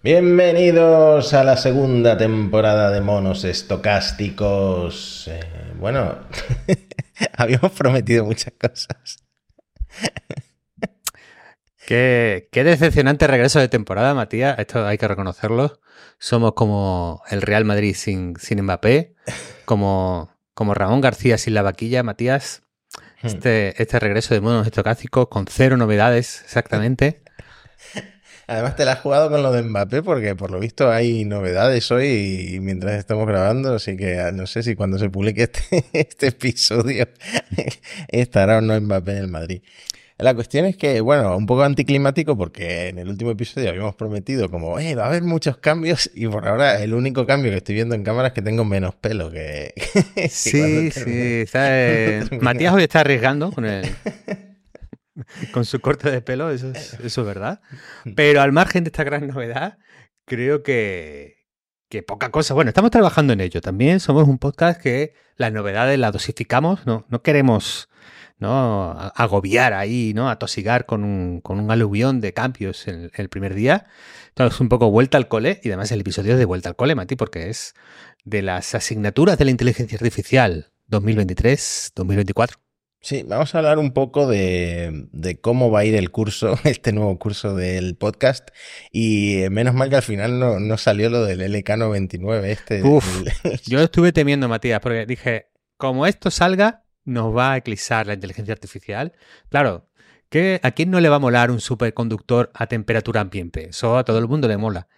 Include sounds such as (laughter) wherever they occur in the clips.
Bienvenidos a la segunda temporada de Monos Estocásticos. Eh, bueno, (laughs) habíamos prometido muchas cosas. Qué, qué, decepcionante regreso de temporada, Matías. Esto hay que reconocerlo. Somos como el Real Madrid sin, sin Mbappé, como, como Ramón García sin la vaquilla, Matías. Hmm. Este, este regreso de monos estocásticos con cero novedades exactamente. Además te la has jugado con lo de Mbappé porque por lo visto hay novedades hoy y mientras estamos grabando, así que ah, no sé si cuando se publique (laughs) este, este episodio (laughs) estará o no Mbappé en el Madrid. La cuestión es que, bueno, un poco anticlimático porque en el último episodio habíamos prometido como, eh, va a haber muchos cambios (laughs) y por ahora el único cambio que estoy viendo en cámara es que tengo menos pelo que... sí, sí. Matías hoy está arriesgando con el... (laughs) con su corte de pelo, eso es, eso es verdad. (laughs) Pero al margen de esta gran novedad, creo que, que poca cosa. Bueno, estamos trabajando en ello. También somos un podcast que las novedades las dosificamos, no, no queremos ¿no? agobiar ahí, ¿no? atosigar con un, con un aluvión de cambios en, el primer día. Entonces, un poco vuelta al cole, y además el episodio es de vuelta al cole, Mati, porque es de las asignaturas de la inteligencia artificial 2023-2024. Sí, vamos a hablar un poco de, de, cómo va a ir el curso, (laughs) este nuevo curso del podcast. Y menos mal que al final no, no salió lo del LK99. Este, (laughs) yo estuve temiendo, Matías, porque dije, como esto salga, nos va a eclipsar la inteligencia artificial. Claro, ¿qué, ¿a quién no le va a molar un superconductor a temperatura ambiente? Eso a todo el mundo le mola.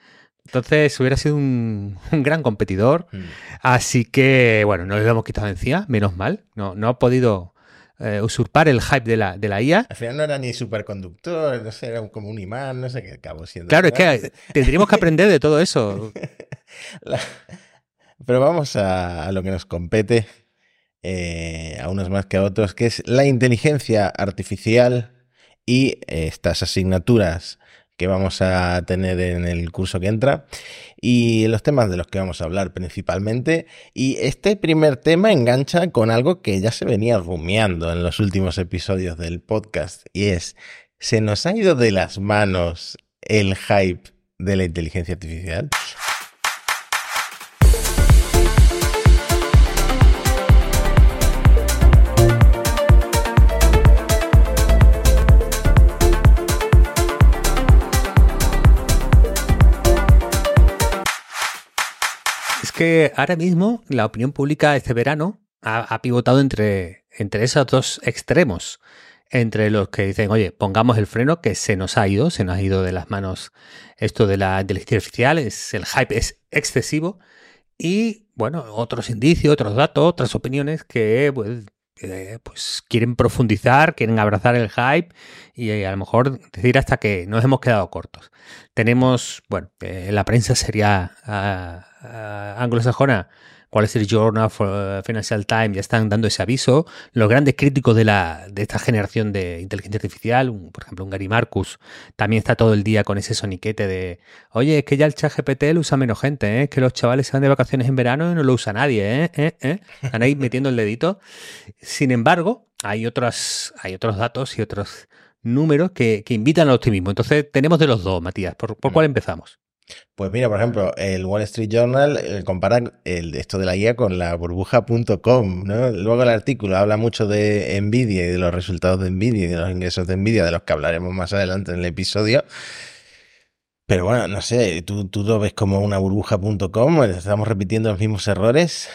Entonces hubiera sido un, gran competidor. Mm. Así que, bueno, no le hemos quitado encima, menos mal. No, no ha podido eh, usurpar el hype de la, de la IA. Al final no era ni superconductor, no sé, era como un imán, no sé qué acabó siendo. Claro, es que (laughs) tendríamos que aprender de todo eso. (laughs) Pero vamos a, lo que nos compete, eh, a unos más que a otros, que es la inteligencia artificial y estas asignaturas que vamos a tener en el curso que entra y los temas de los que vamos a hablar principalmente. Y este primer tema engancha con algo que ya se venía rumiando en los últimos episodios del podcast y es, ¿se nos ha ido de las manos el hype de la inteligencia artificial? Que ahora mismo la opinión pública este verano ha, pivotado entre, entre esos dos extremos. Entre los que dicen, oye, pongamos el freno que se nos ha ido, se nos ha ido de las manos esto de la inteligencia artificial, es, el hype es excesivo. Y bueno, otros indicios, otros datos, otras opiniones que pues, pues quieren profundizar, quieren abrazar el hype y eh, a lo mejor decir hasta que nos hemos quedado cortos. Tenemos, bueno, eh, la prensa sería ah, ah, anglosajona Wall Street Journal, Financial Times ya están dando ese aviso. Los grandes críticos de, la, de esta generación de inteligencia artificial, por ejemplo, un Gary Marcus, también está todo el día con ese soniquete de, oye, es que ya el chat GPT lo usa menos gente, ¿eh? es que los chavales se van de vacaciones en verano y no lo usa nadie, ¿eh? ¿Eh? ¿Eh? Están ahí metiendo el dedito. Sin embargo, hay, otros, hay otros datos y otros números que, que, invitan al optimismo. Entonces, tenemos de los dos, Matías. ¿Por, por cuál mm. empezamos? Pues mira, por ejemplo, el Wall Street Journal eh, compara el, esto de la IA con la burbuja.com, ¿no? Luego el artículo habla mucho de Nvidia y de los resultados de Nvidia y de los ingresos de Nvidia, de los que hablaremos más adelante en el episodio. Pero bueno, no sé, ¿tú, tú lo ves como una burbuja.com? ¿Estamos repitiendo los mismos errores?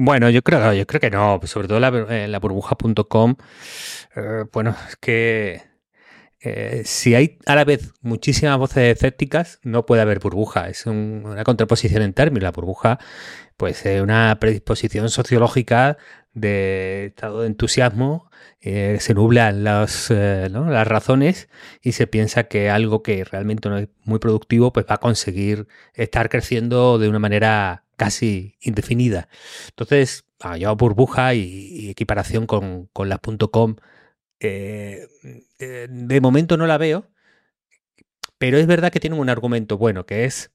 Bueno, yo creo, yo creo que no, sobre todo la, eh, la burbuja.com, eh, bueno, es que eh, si hay a la vez muchísimas voces escépticas, no puede haber burbuja. Es una contraposición en términos. La burbuja, pues, es una predisposición sociológica de estado de entusiasmo. Eh, se nublan las, eh, las razones y se piensa que algo que realmente no es muy productivo, pues va a conseguir estar creciendo de una manera casi indefinida. Entonces, ah, yo burbuja y, equiparación con, con las eh, de momento no la veo, pero es verdad que tiene un argumento bueno, que es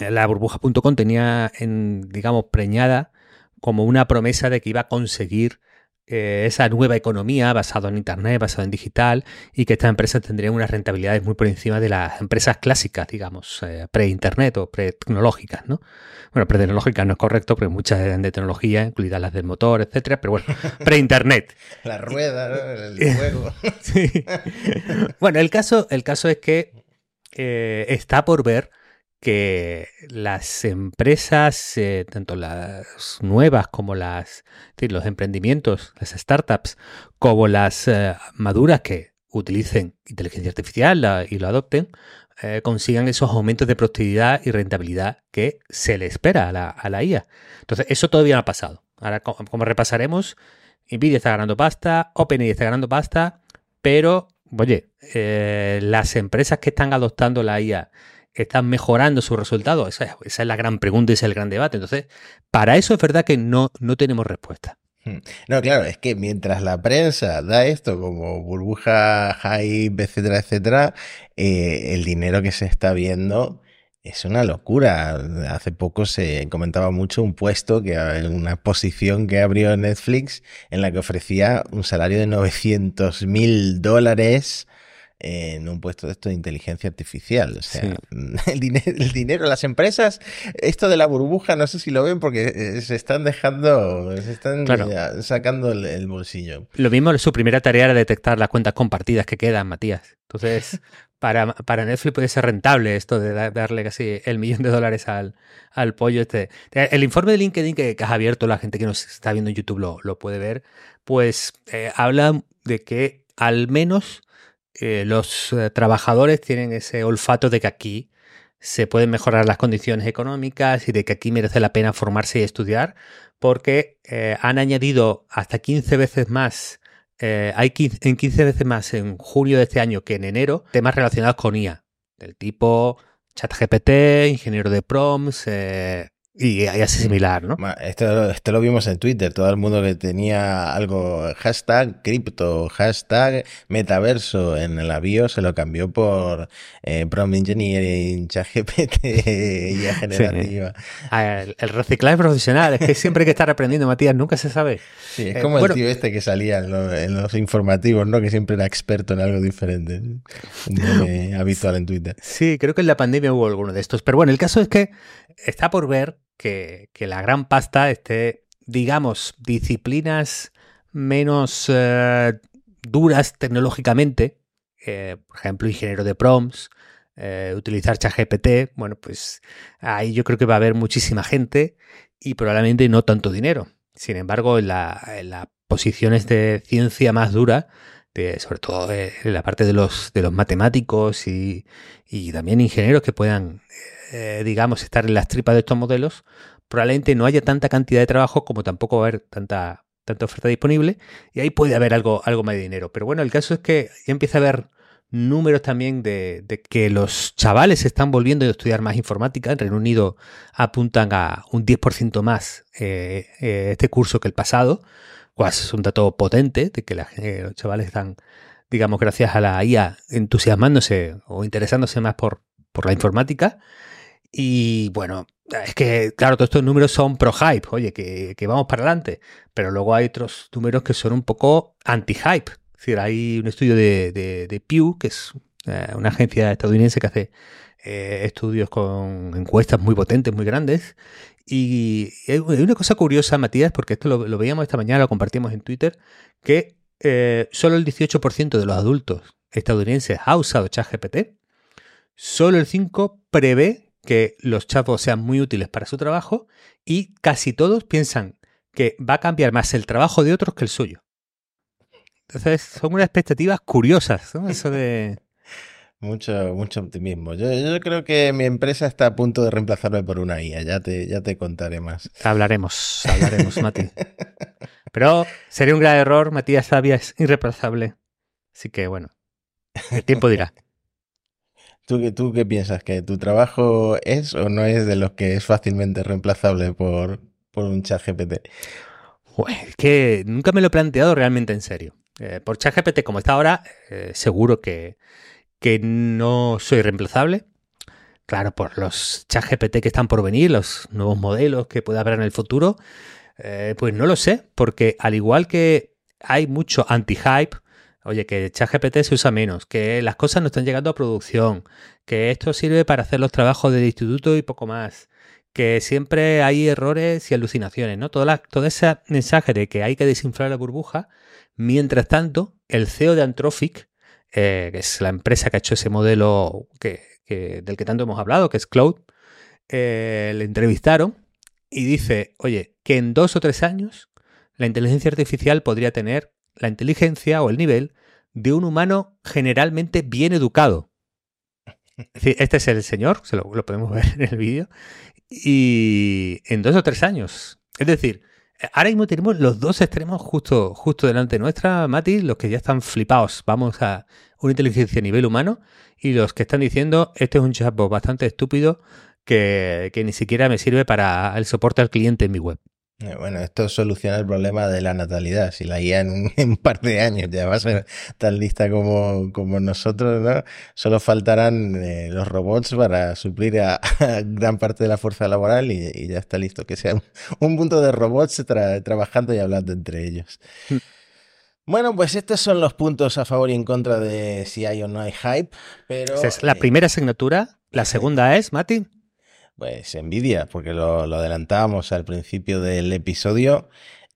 eh, la burbuja.com tenía, en, digamos, preñada como una promesa de que iba a conseguir eh, esa nueva economía basada en Internet, basada en digital, y que estas empresas tendrían unas rentabilidades muy por encima de las empresas clásicas, digamos, eh, pre-Internet o pre-tecnológicas, ¿no? Bueno, pre-tecnológicas no es correcto, porque muchas eran de tecnología, incluidas las del motor, etcétera, pero bueno, (laughs) pre-Internet. La rueda, el (laughs) juego. (laughs) sí. Bueno, el caso, el caso es que eh, está por ver que las empresas, eh, tanto las nuevas como las, los emprendimientos, las startups, como las eh, maduras que utilicen inteligencia artificial y lo adopten, eh, consigan esos aumentos de productividad y rentabilidad que se le espera a la, a la IA. Entonces, eso todavía no ha pasado. Ahora, como repasaremos, Nvidia está ganando pasta, OpenAI está ganando pasta, pero, oye, las empresas que están adoptando la IA están mejorando sus resultados? Esa, es la gran pregunta y ese es el gran debate. Entonces, para eso es verdad que no, no tenemos respuesta. Hmm. No, claro, es que mientras la prensa da esto como burbuja, hype, etcétera, etcétera, eh, el dinero que se está viendo es una locura. Hace poco se comentaba mucho un puesto, que una posición que abrió Netflix en la que ofrecía un salario de 900 mil dólares en un puesto de esto de inteligencia artificial. O sea, (laughs) el, dinero, el dinero, las empresas, esto de la burbuja, no sé si lo ven porque eh, se están dejando, se están sacando el, bolsillo. Lo mismo, su primera tarea era detectar las cuentas compartidas que quedan, Matías. Entonces, (laughs) para, para Netflix puede ser rentable esto de darle casi el millón de dólares al, al pollo este. El informe de LinkedIn que, has abierto, la gente que nos está viendo en YouTube lo, lo puede ver, pues eh, habla de que al menos eh, los eh, trabajadores tienen ese olfato de que aquí se pueden mejorar las condiciones económicas y de que aquí merece la pena formarse y estudiar, porque eh, han añadido hasta 15 veces más, hay 15, en 15 veces más en junio de este año que en enero, temas relacionados con IA, del tipo ChatGPT, ingeniero de prompts, y, así similar, ¿no? Esto, esto, lo vimos en Twitter. Todo el mundo que tenía algo, hashtag cripto, hashtag metaverso en el avión se lo cambió por eh, Prompt Engineering, ChatGPT, (laughs) y generativa. El, el, reciclaje profesional, es que siempre hay que estar aprendiendo, Matías, nunca se sabe. Sí, es eh, como el tío este que salía en, los informativos, ¿no? Que siempre era experto en algo diferente. (laughs) Habitual en Twitter. Sí, creo que en la pandemia hubo alguno de estos. Pero bueno, el caso es que está por ver que, la gran pasta esté, digamos, disciplinas menos eh, duras tecnológicamente, eh, por ejemplo, ingeniero de prompts, eh, utilizar ChatGPT, bueno, pues ahí yo creo que va a haber muchísima gente y probablemente no tanto dinero. Sin embargo, en, las posiciones de ciencia más dura, de, sobre todo en la parte de los, de los matemáticos y, y también ingenieros que puedan eh, digamos, estar en las tripas de estos modelos, probablemente no haya tanta cantidad de trabajo como tampoco va a haber tanta, tanta oferta disponible y ahí puede haber algo, algo más de dinero. Pero bueno, el caso es que empieza a haber números también de, que los chavales están volviendo a estudiar más informática. En Reino Unido apuntan a un 10% más eh, eh, este curso que el pasado, cual es un dato potente de que los chavales están, digamos, gracias a la IA entusiasmándose o interesándose más por, por la informática. Y bueno, es que, claro, todos estos números son pro hype, oye, que, vamos para adelante. Pero luego hay otros números que son un poco anti-hype. Es decir, hay un estudio de, de, Pew, que es eh, una agencia estadounidense que hace eh, estudios con encuestas muy potentes, muy grandes. Y hay una cosa curiosa, Matías, porque esto lo, veíamos esta mañana, lo compartimos en Twitter, que eh, solo el 18% de los adultos estadounidenses ha usado ChatGPT. Solo el 5% prevé que los chavos sean muy útiles para su trabajo y casi todos piensan que va a cambiar más el trabajo de otros que el suyo. Entonces, son unas expectativas curiosas, ¿no? Eso de... (laughs) Mucho, mucho optimismo. Yo, creo que mi empresa está a punto de reemplazarme por una IA. Ya te, ya te contaré más. Hablaremos, hablaremos, (laughs) Mati. Pero sería un gran error. Matías Sabia es irreemplazable. Así que bueno, el tiempo dirá. ¿Tú, ¿Tú qué piensas? ¿Que tu trabajo es o no es de los que es fácilmente reemplazable por, un chat GPT? Es que nunca me lo he planteado realmente en serio. Eh, por chat GPT como está ahora, eh, seguro que, que no soy reemplazable. Claro, por los chat GPT que están por venir, los nuevos modelos que pueda haber en el futuro, eh, pues no lo sé, porque al igual que hay mucho anti-hype. Oye, que ChatGPT se usa menos, que las cosas no están llegando a producción, que esto sirve para hacer los trabajos del instituto y poco más, que siempre hay errores y alucinaciones, ¿no? Toda, todo ese mensaje de que hay que desinflar la burbuja. Mientras tanto, el CEO de Anthropic, eh, que es la empresa que ha hecho ese modelo que, del que tanto hemos hablado, que es Cloud, eh, le entrevistaron y dice, oye, que en dos o tres años la inteligencia artificial podría tener la inteligencia o el nivel de un humano generalmente bien educado. (laughs) Este es el señor, se lo, podemos ver en el vídeo, y en dos o tres años. Es decir, ahora mismo tenemos los dos extremos justo, justo delante nuestra, Mati, los que ya están flipados, vamos a una inteligencia a nivel humano, y los que están diciendo, este es un chatbot bastante estúpido que, que ni siquiera me sirve para el soporte al cliente en mi web. Eh, bueno, esto soluciona el problema de la natalidad. Si la IA (laughs) en un, par de años ya va a ser tan lista como, como nosotros, ¿no? Solo faltarán eh, los robots para suplir a, gran parte de la fuerza laboral y, ya está listo. Que sea un, punto de robots trabajando y hablando entre ellos. Hmm. Bueno, pues estos son los puntos a favor y en contra de si hay o no hay hype. Pero, es la eh, primera asignatura. La segunda es, Mati. Pues Nvidia, porque lo, adelantábamos al principio del episodio.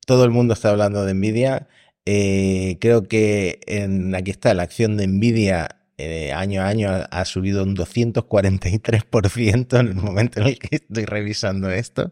Todo el mundo está hablando de Nvidia. Eh, creo que en, aquí está la acción de Nvidia eh, año a año ha, subido un 243% en el momento en el que estoy revisando esto.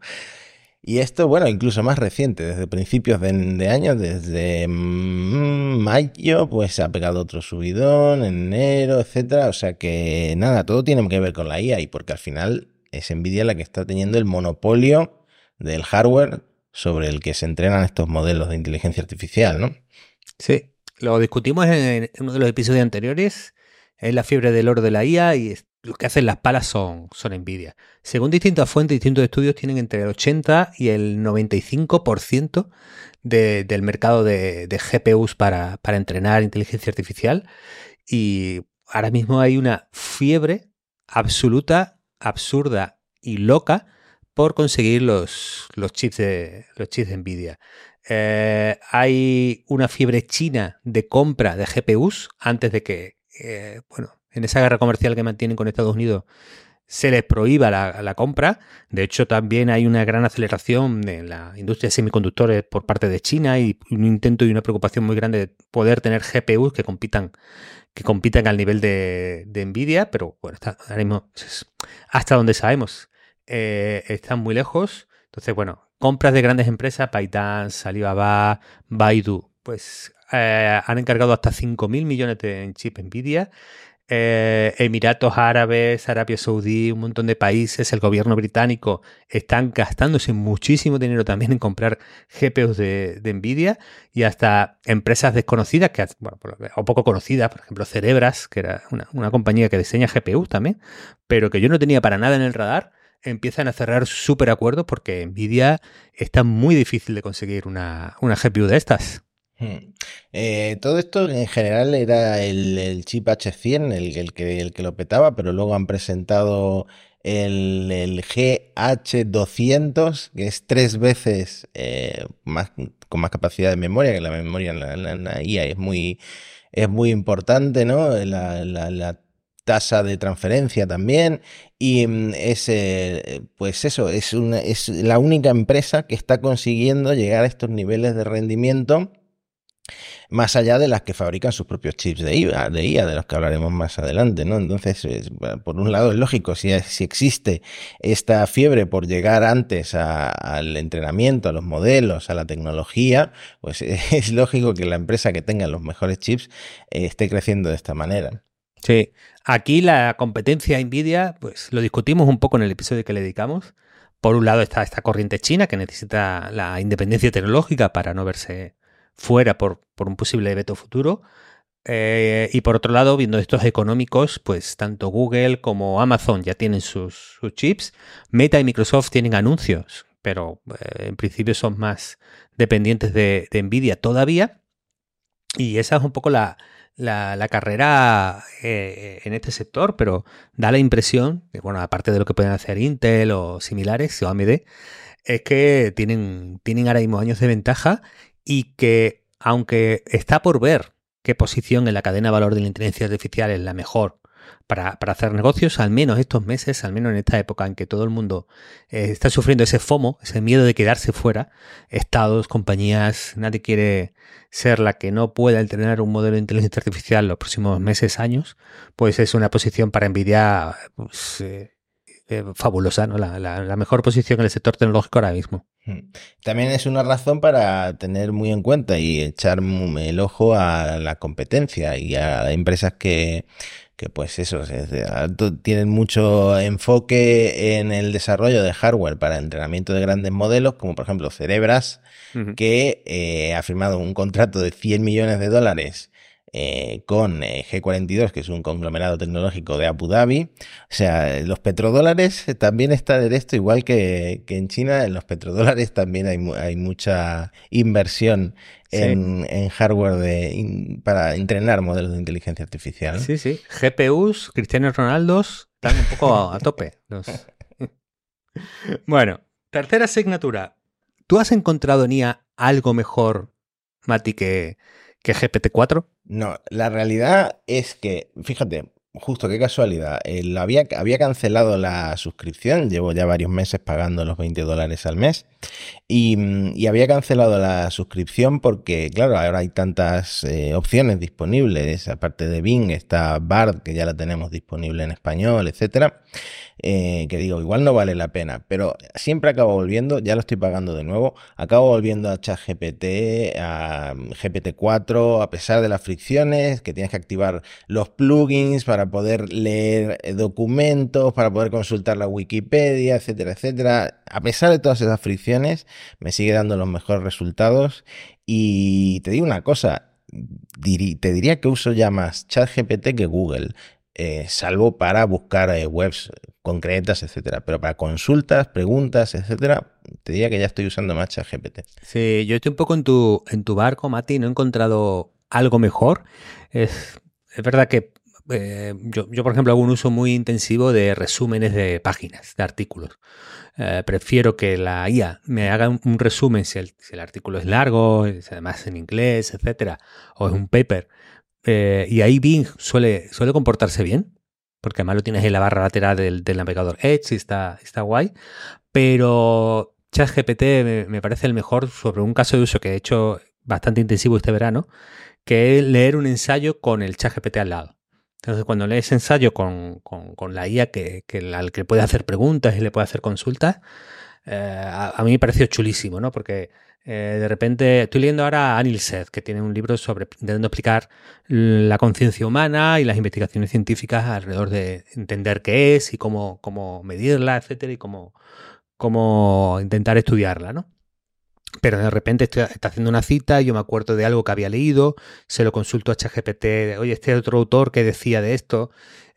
Y esto, bueno, incluso más reciente, desde principios de, año, desde mm, mayo, pues ha pegado otro subidón, enero, etcétera. O sea que nada, todo tiene que ver con la IA y porque al final es Nvidia la que está teniendo el monopolio del hardware sobre el que se entrenan estos modelos de inteligencia artificial, ¿no? Sí, lo discutimos en uno de los episodios anteriores, es la fiebre del oro de la IA y lo que hacen las palas son, son Nvidia. Según distintas fuentes, distintos estudios tienen entre el 80 y el 95% del mercado de, GPUs para entrenar inteligencia artificial y ahora mismo hay una fiebre absoluta absurda y loca por conseguir los, los, chips, de, los chips de Nvidia. Eh, hay una fiebre china de compra de GPUs antes de que, eh, bueno, en esa guerra comercial que mantienen con Estados Unidos se les prohíba la, la, compra. De hecho, también hay una gran aceleración en la industria de semiconductores por parte de China y un intento y una preocupación muy grande de poder tener GPUs que compitan que compiten al nivel de, Nvidia, pero bueno, ahora mismo hasta donde sabemos eh, están muy lejos. Entonces, bueno, compras de grandes empresas, ByteDance, Alibaba, Baidu, pues eh, han encargado hasta 5.000 millones de chip Nvidia eh, Emiratos Árabes, Arabia Saudí, un montón de países, el gobierno británico están gastándose muchísimo dinero también en comprar GPUs de, Nvidia y hasta empresas desconocidas que, o poco conocidas, por ejemplo Cerebras, que era una, compañía que diseña GPUs también, pero que yo no tenía para nada en el radar, empiezan a cerrar súper acuerdos porque Nvidia está muy difícil de conseguir una, una GPU de estas. Hmm. Eh, todo esto en general era el, chip H100 el, que, el que lo petaba, pero luego han presentado el, GH200, que es tres veces eh, más, con más capacidad de memoria, que la memoria en la, IA es muy, es muy importante, ¿no? La, tasa de transferencia también y mm, es eh, pues eso es una, es la única empresa que está consiguiendo llegar a estos niveles de rendimiento más allá de las que fabrican sus propios chips de IA, de, IA, de los que hablaremos más adelante, ¿no? Entonces, por un lado es lógico, si, si existe esta fiebre por llegar antes al entrenamiento, a los modelos, a la tecnología, pues (laughs) es lógico que la empresa que tenga los mejores chips eh, esté creciendo de esta manera. Sí, aquí la competencia Nvidia, pues lo discutimos un poco en el episodio que le dedicamos. Por un lado está esta corriente china que necesita la independencia tecnológica para no verse fuera por, por un posible veto futuro. Eh, y por otro lado, viendo estos económicos, pues tanto Google como Amazon ya tienen sus, chips. Meta y Microsoft tienen anuncios, pero eh, en principio son más dependientes de, Nvidia todavía. Y esa es un poco la, la, carrera eh, en este sector, pero da la impresión, bueno, aparte de lo que pueden hacer Intel o similares o AMD, es que tienen, tienen ahora mismo años de ventaja y que aunque está por ver qué posición en la cadena de valor de la inteligencia artificial es la mejor para, hacer negocios, al menos estos meses, al menos en esta época en que todo el mundo eh, está sufriendo ese FOMO, ese miedo de quedarse fuera, estados, compañías, nadie quiere ser la que no pueda entrenar un modelo de inteligencia artificial los próximos meses, años, pues es una posición para envidiar pues, eh, eh, fabulosa, ¿no? La, mejor posición en el sector tecnológico ahora mismo. También es una razón para tener muy en cuenta y echar el ojo a la competencia y a empresas que, que pues eso, tienen mucho enfoque en el desarrollo de hardware para entrenamiento de grandes modelos, como por ejemplo Cerebras, que eh, ha firmado un contrato de 100 millones de dólares eh, con eh, G42, que es un conglomerado tecnológico de Abu Dhabi. O sea, los petrodólares también está de esto, igual que, en China, en los petrodólares también hay, hay mucha inversión en, hardware de, para entrenar modelos de inteligencia artificial. Sí, sí. GPUs, Cristiano Ronaldo, están un poco a, tope. (laughs) bueno, tercera asignatura. ¿Tú has encontrado, Nia, algo mejor, Mati, que, que GPT-4? No, la realidad es que, fíjate, justo qué casualidad, había, había cancelado la suscripción, llevo ya varios meses pagando los 20 dólares al mes y, había cancelado la suscripción porque, claro, ahora hay tantas eh, opciones disponibles, aparte de Bing está Bard, que ya la tenemos disponible en español, etcétera. Eh, que digo, igual no vale la pena, pero siempre acabo volviendo, ya lo estoy pagando de nuevo, acabo volviendo a ChatGPT, a GPT-4, a pesar de las fricciones, que tienes que activar los plugins para poder leer eh, documentos, para poder consultar la Wikipedia, etcétera, etcétera. A pesar de todas esas fricciones, me sigue dando los mejores resultados. Y te digo una cosa, te diría que uso ya más ChatGPT que Google. Eh, salvo para buscar eh, webs concretas, etcétera. Pero para consultas, preguntas, etcétera, te diría que ya estoy usando más GPT. Sí, yo estoy un poco en tu, en tu barco, Mati, no he encontrado algo mejor. Es, es verdad que eh, yo, por ejemplo, hago un uso muy intensivo de resúmenes de páginas, de artículos. prefiero que la IA me haga un, resumen si el, artículo es largo, además en inglés, etcétera, o es un paper, eh, y ahí Bing suele, suele comportarse bien, porque además lo tienes en la barra lateral del, navegador Edge y está, está guay. Pero ChatGPT me, me parece el mejor sobre un caso de uso que he hecho bastante intensivo este verano, que es leer un ensayo con el ChatGPT al lado. Entonces, cuando lees ensayo con, la IA que, que, al que puede hacer preguntas y le puede hacer consultas, eh, a, a, mí me pareció chulísimo, ¿no? Porque eh, de repente, estoy leyendo ahora a Anil Seth, que tiene un libro sobre intentando explicar la conciencia humana y las investigaciones científicas alrededor de entender qué es y cómo, cómo medirla, etcétera, y cómo, cómo intentar estudiarla, ¿no? Pero de repente está haciendo una cita y yo me acuerdo de algo que había leído, se lo consulto a ChatGPT, oye, este otro autor que decía de esto,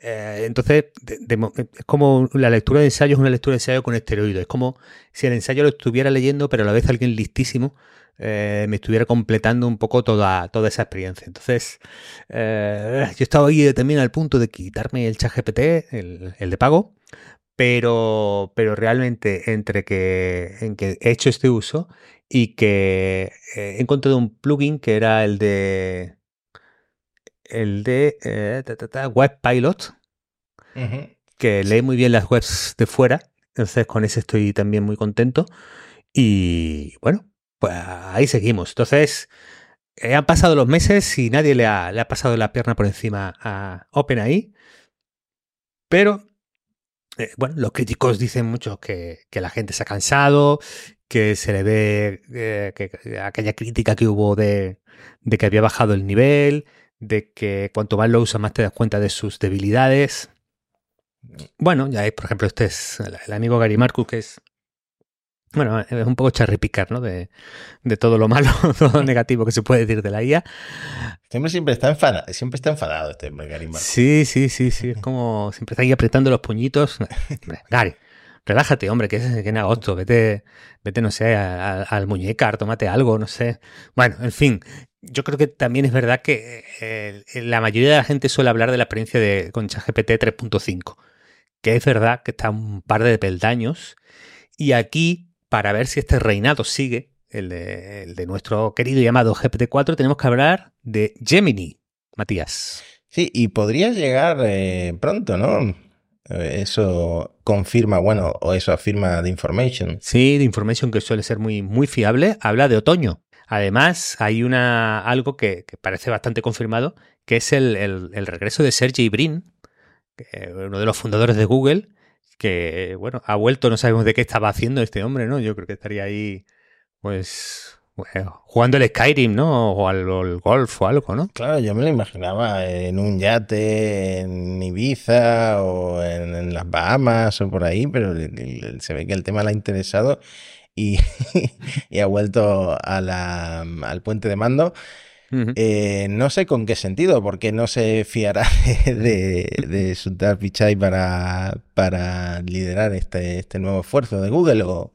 eh, entonces, es como la lectura de ensayo es una lectura de ensayo con esteroides. Es como si el ensayo lo estuviera leyendo, pero a la vez alguien listísimo eh, me estuviera completando un poco toda, toda esa experiencia. Entonces, eh, yo estaba ahí también al punto de quitarme el chat GPT, el, de pago, pero, pero realmente entre que, en que he hecho este uso y que he encontrado un plugin que era el de el de eh, Web Pilot, que lee muy bien las webs de fuera. Entonces con ese estoy también muy contento. Y bueno, pues ahí seguimos. Entonces, eh, han pasado los meses y nadie le ha, le ha pasado la pierna por encima a OpenAI. Pero, eh, bueno, los críticos dicen mucho que, la gente se ha cansado, que se le ve que, aquella crítica que hubo de, de que había bajado el nivel, de que cuanto más lo usa más te das cuenta de sus debilidades. Bueno, ya hay, por ejemplo, este es el, amigo Gary Marcus, que es, bueno, es un poco charripicar, ¿no? De, de todo lo malo, (laughs) todo lo negativo que se puede decir de la IA. Siempre, siempre está enfadado, siempre está enfadado este Gary Marcus. Sí, sí, sí, sí, es como siempre está ahí apretando los puñitos. Gary, relájate, hombre, que es que en agosto, vete, vete, no sé, al muñecar, tómate algo, no sé. Bueno, en fin, yo creo que también es verdad que eh, la mayoría de la gente suele hablar de la experiencia de, con ChatGPT 3.5, que es verdad que está un par de peldaños. Y aquí, para ver si este reinado sigue, el de, el de nuestro querido llamado GPT-4, tenemos que hablar de Gemini, Matías. Sí, y podría llegar eh, pronto, ¿no? Eh, eso confirma, bueno, o eso afirma The Information. Sí, The Information que suele ser muy, muy fiable, habla de otoño. Además, hay una, algo que, que parece bastante confirmado, que es el, el, el regreso de Sergey Brin, uno de los fundadores de Google, que, bueno, ha vuelto, no sabemos de qué estaba haciendo este hombre, ¿no? Yo creo que estaría ahí, pues, bueno, jugando el Skyrim, ¿no? O al, al, golf o algo, ¿no? Claro, yo me lo imaginaba en un yate en Ibiza o en, en las Bahamas o por ahí, pero se ve que el tema le ha interesado y, (laughs) y ha vuelto a la, al puente de mando. Uh -huh. eh, no sé con qué sentido, porque no se fiará (laughs) de, de, de Sundar Pichai para, para liderar este, este nuevo esfuerzo de Google o,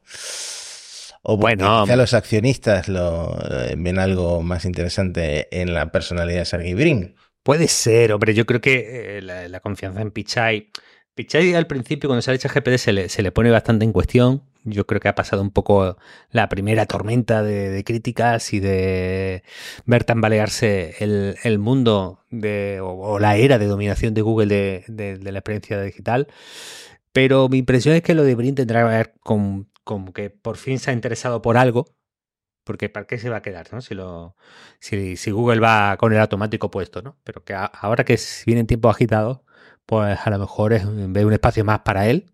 o bueno, quizá los accionistas lo eh, ven algo más interesante en la personalidad de Sergey Brin. Puede ser, hombre, yo creo que eh, la, la, confianza en Pichai. Pichai al principio, cuando sale ChatGPT, se le, se le pone bastante en cuestión. Yo creo que ha pasado un poco la primera tormenta de, críticas y de ver tambalearse el, el mundo de, o, la era de dominación de Google de, la experiencia digital. Pero mi impresión es que lo de Brin tendrá que ver con, que por fin se ha interesado por algo, porque ¿para qué se va a quedar? ¿no? Si, lo, si, si Google va con el automático puesto, ¿no? Pero que ahora que vienen tiempos agitados, pues a lo mejor es, ve un espacio más para él.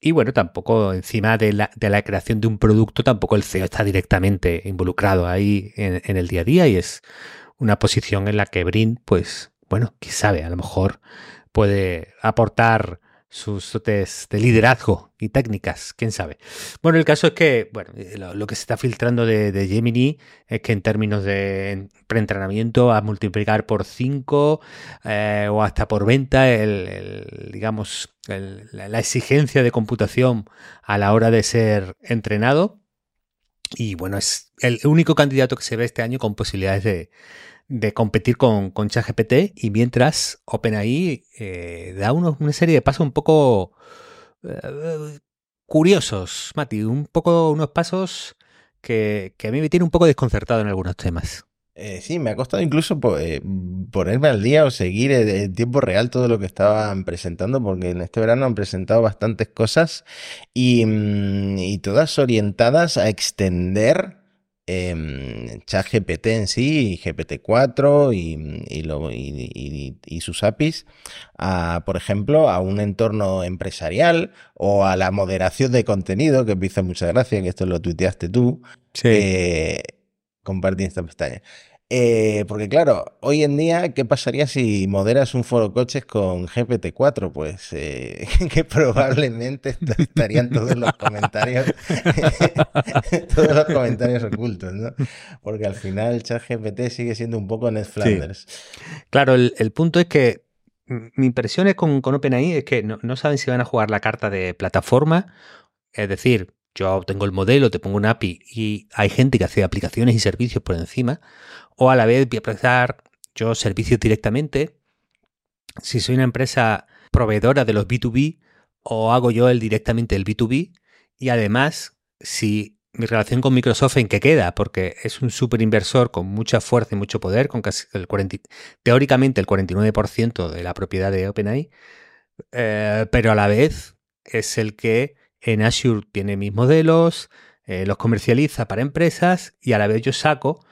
Y bueno, tampoco encima de la, de la, creación de un producto, tampoco el CEO está directamente involucrado ahí en, en, el día a día y es una posición en la que Brin, pues bueno, quién sabe, a lo mejor puede aportar sus dotes de liderazgo y técnicas, quién sabe. Bueno, el caso es que, bueno, lo, lo que se está filtrando de, de, Gemini es que en términos de preentrenamiento a multiplicar por 5 eh, o hasta por venta el, el digamos, el, la exigencia de computación a la hora de ser entrenado. Y bueno, es el único candidato que se ve este año con posibilidades de, de competir con, con ChatGPT y mientras OpenAI eh, da una serie de pasos un poco eh, curiosos, Mati, un poco unos pasos que, que, a mí me tiene un poco desconcertado en algunos temas. Eh, sí, me ha costado incluso eh, ponerme al día o seguir en tiempo real todo lo que estaban presentando, porque en este verano han presentado bastantes cosas y, mm, y todas orientadas a extender eh, ChatGPT en sí, GPT-4 y, y, lo, y, y, sus APIs, a, por ejemplo, a un entorno empresarial o a la moderación de contenido, que me hizo mucha gracia, que esto lo tuiteaste tú. Sí. Eh, compartí esta pestaña. Eh, porque claro, hoy en día, ¿qué pasaría si moderas un foro coches con GPT-4? Pues eh, (laughs) que probablemente estarían todos los comentarios, (laughs) todos los comentarios ocultos, ¿no? Porque al final el chat GPT sigue siendo un poco Ned Flanders. Sí. Claro, el, el, punto es que mi impresión es con, con OpenAI es que no, no saben si van a jugar la carta de plataforma, es decir, yo tengo el modelo, te pongo una API y hay gente que hace aplicaciones y servicios por encima, o a la vez voy a prestar yo servicios directamente. Si soy una empresa proveedora de los B2B, o hago yo el directamente el B2B, y además, si mi relación con Microsoft en qué queda, porque es un super inversor con mucha fuerza y mucho poder, con casi el 40, teóricamente el 49% de la propiedad de OpenAI, eh, pero a la vez es el que en Azure tiene mis modelos, eh, los comercializa para empresas y a la vez yo saco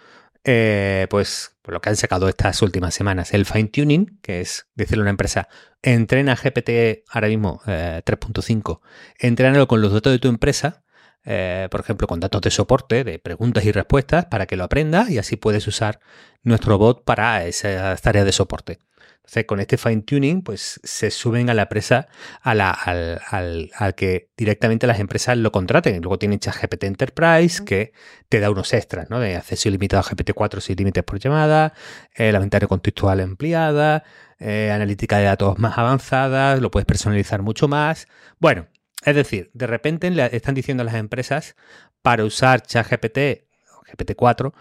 eh, pues lo que han sacado estas últimas semanas, el fine tuning, que es decirle a una empresa, entrena GPT ahora mismo eh, 3.5, entrénalo con los datos de tu empresa, eh, por ejemplo, con datos de soporte, de preguntas y respuestas, para que lo aprenda y así puedes usar nuestro bot para esas tareas de soporte. Entonces, con este fine tuning, pues se suben a la empresa, a la, al, al, al, que directamente las empresas lo contraten. Luego tienen ChatGPT Enterprise, que te da unos extras, ¿no? De acceso ilimitado a GPT-4 sin límites por llamada, eh, la ventana contextual ampliada, eh, analítica de datos más avanzada, lo puedes personalizar mucho más. Bueno, es decir, de repente le están diciendo a las empresas para usar ChatGPT GPT-4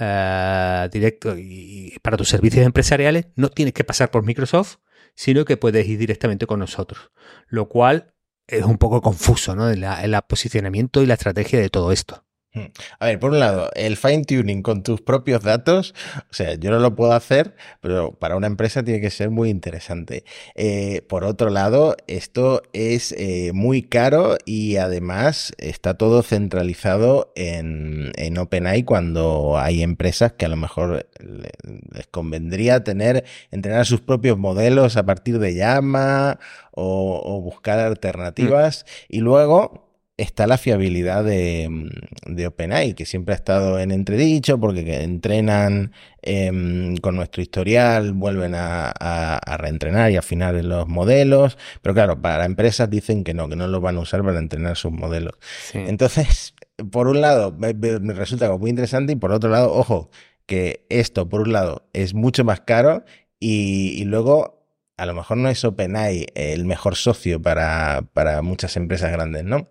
uh, directo y, y para tus servicios empresariales no tienes que pasar por Microsoft, sino que puedes ir directamente con nosotros. Lo cual es un poco confuso, ¿no? En el posicionamiento y la estrategia de todo esto. Hmm. A ver, por un lado, el fine tuning con tus propios datos, o sea, yo no lo puedo hacer, pero para una empresa tiene que ser muy interesante. Eh, por otro lado, esto es eh, muy caro y además está todo centralizado en, en OpenAI cuando hay empresas que a lo mejor les convendría tener, entrenar sus propios modelos a partir de llama o, buscar alternativas hmm. y luego está la fiabilidad de, mm, de, OpenAI, que siempre ha estado en entredicho porque entrenan em, con nuestro historial, vuelven a, reentrenar y afinar los modelos, pero claro, para empresas dicen que no, que no los van a usar para entrenar sus modelos. Entonces, por un lado, me, resulta muy interesante y por otro lado, ojo, que esto, por un lado, es mucho más caro y, y luego a lo mejor no es OpenAI el mejor socio para, para muchas empresas grandes, ¿no?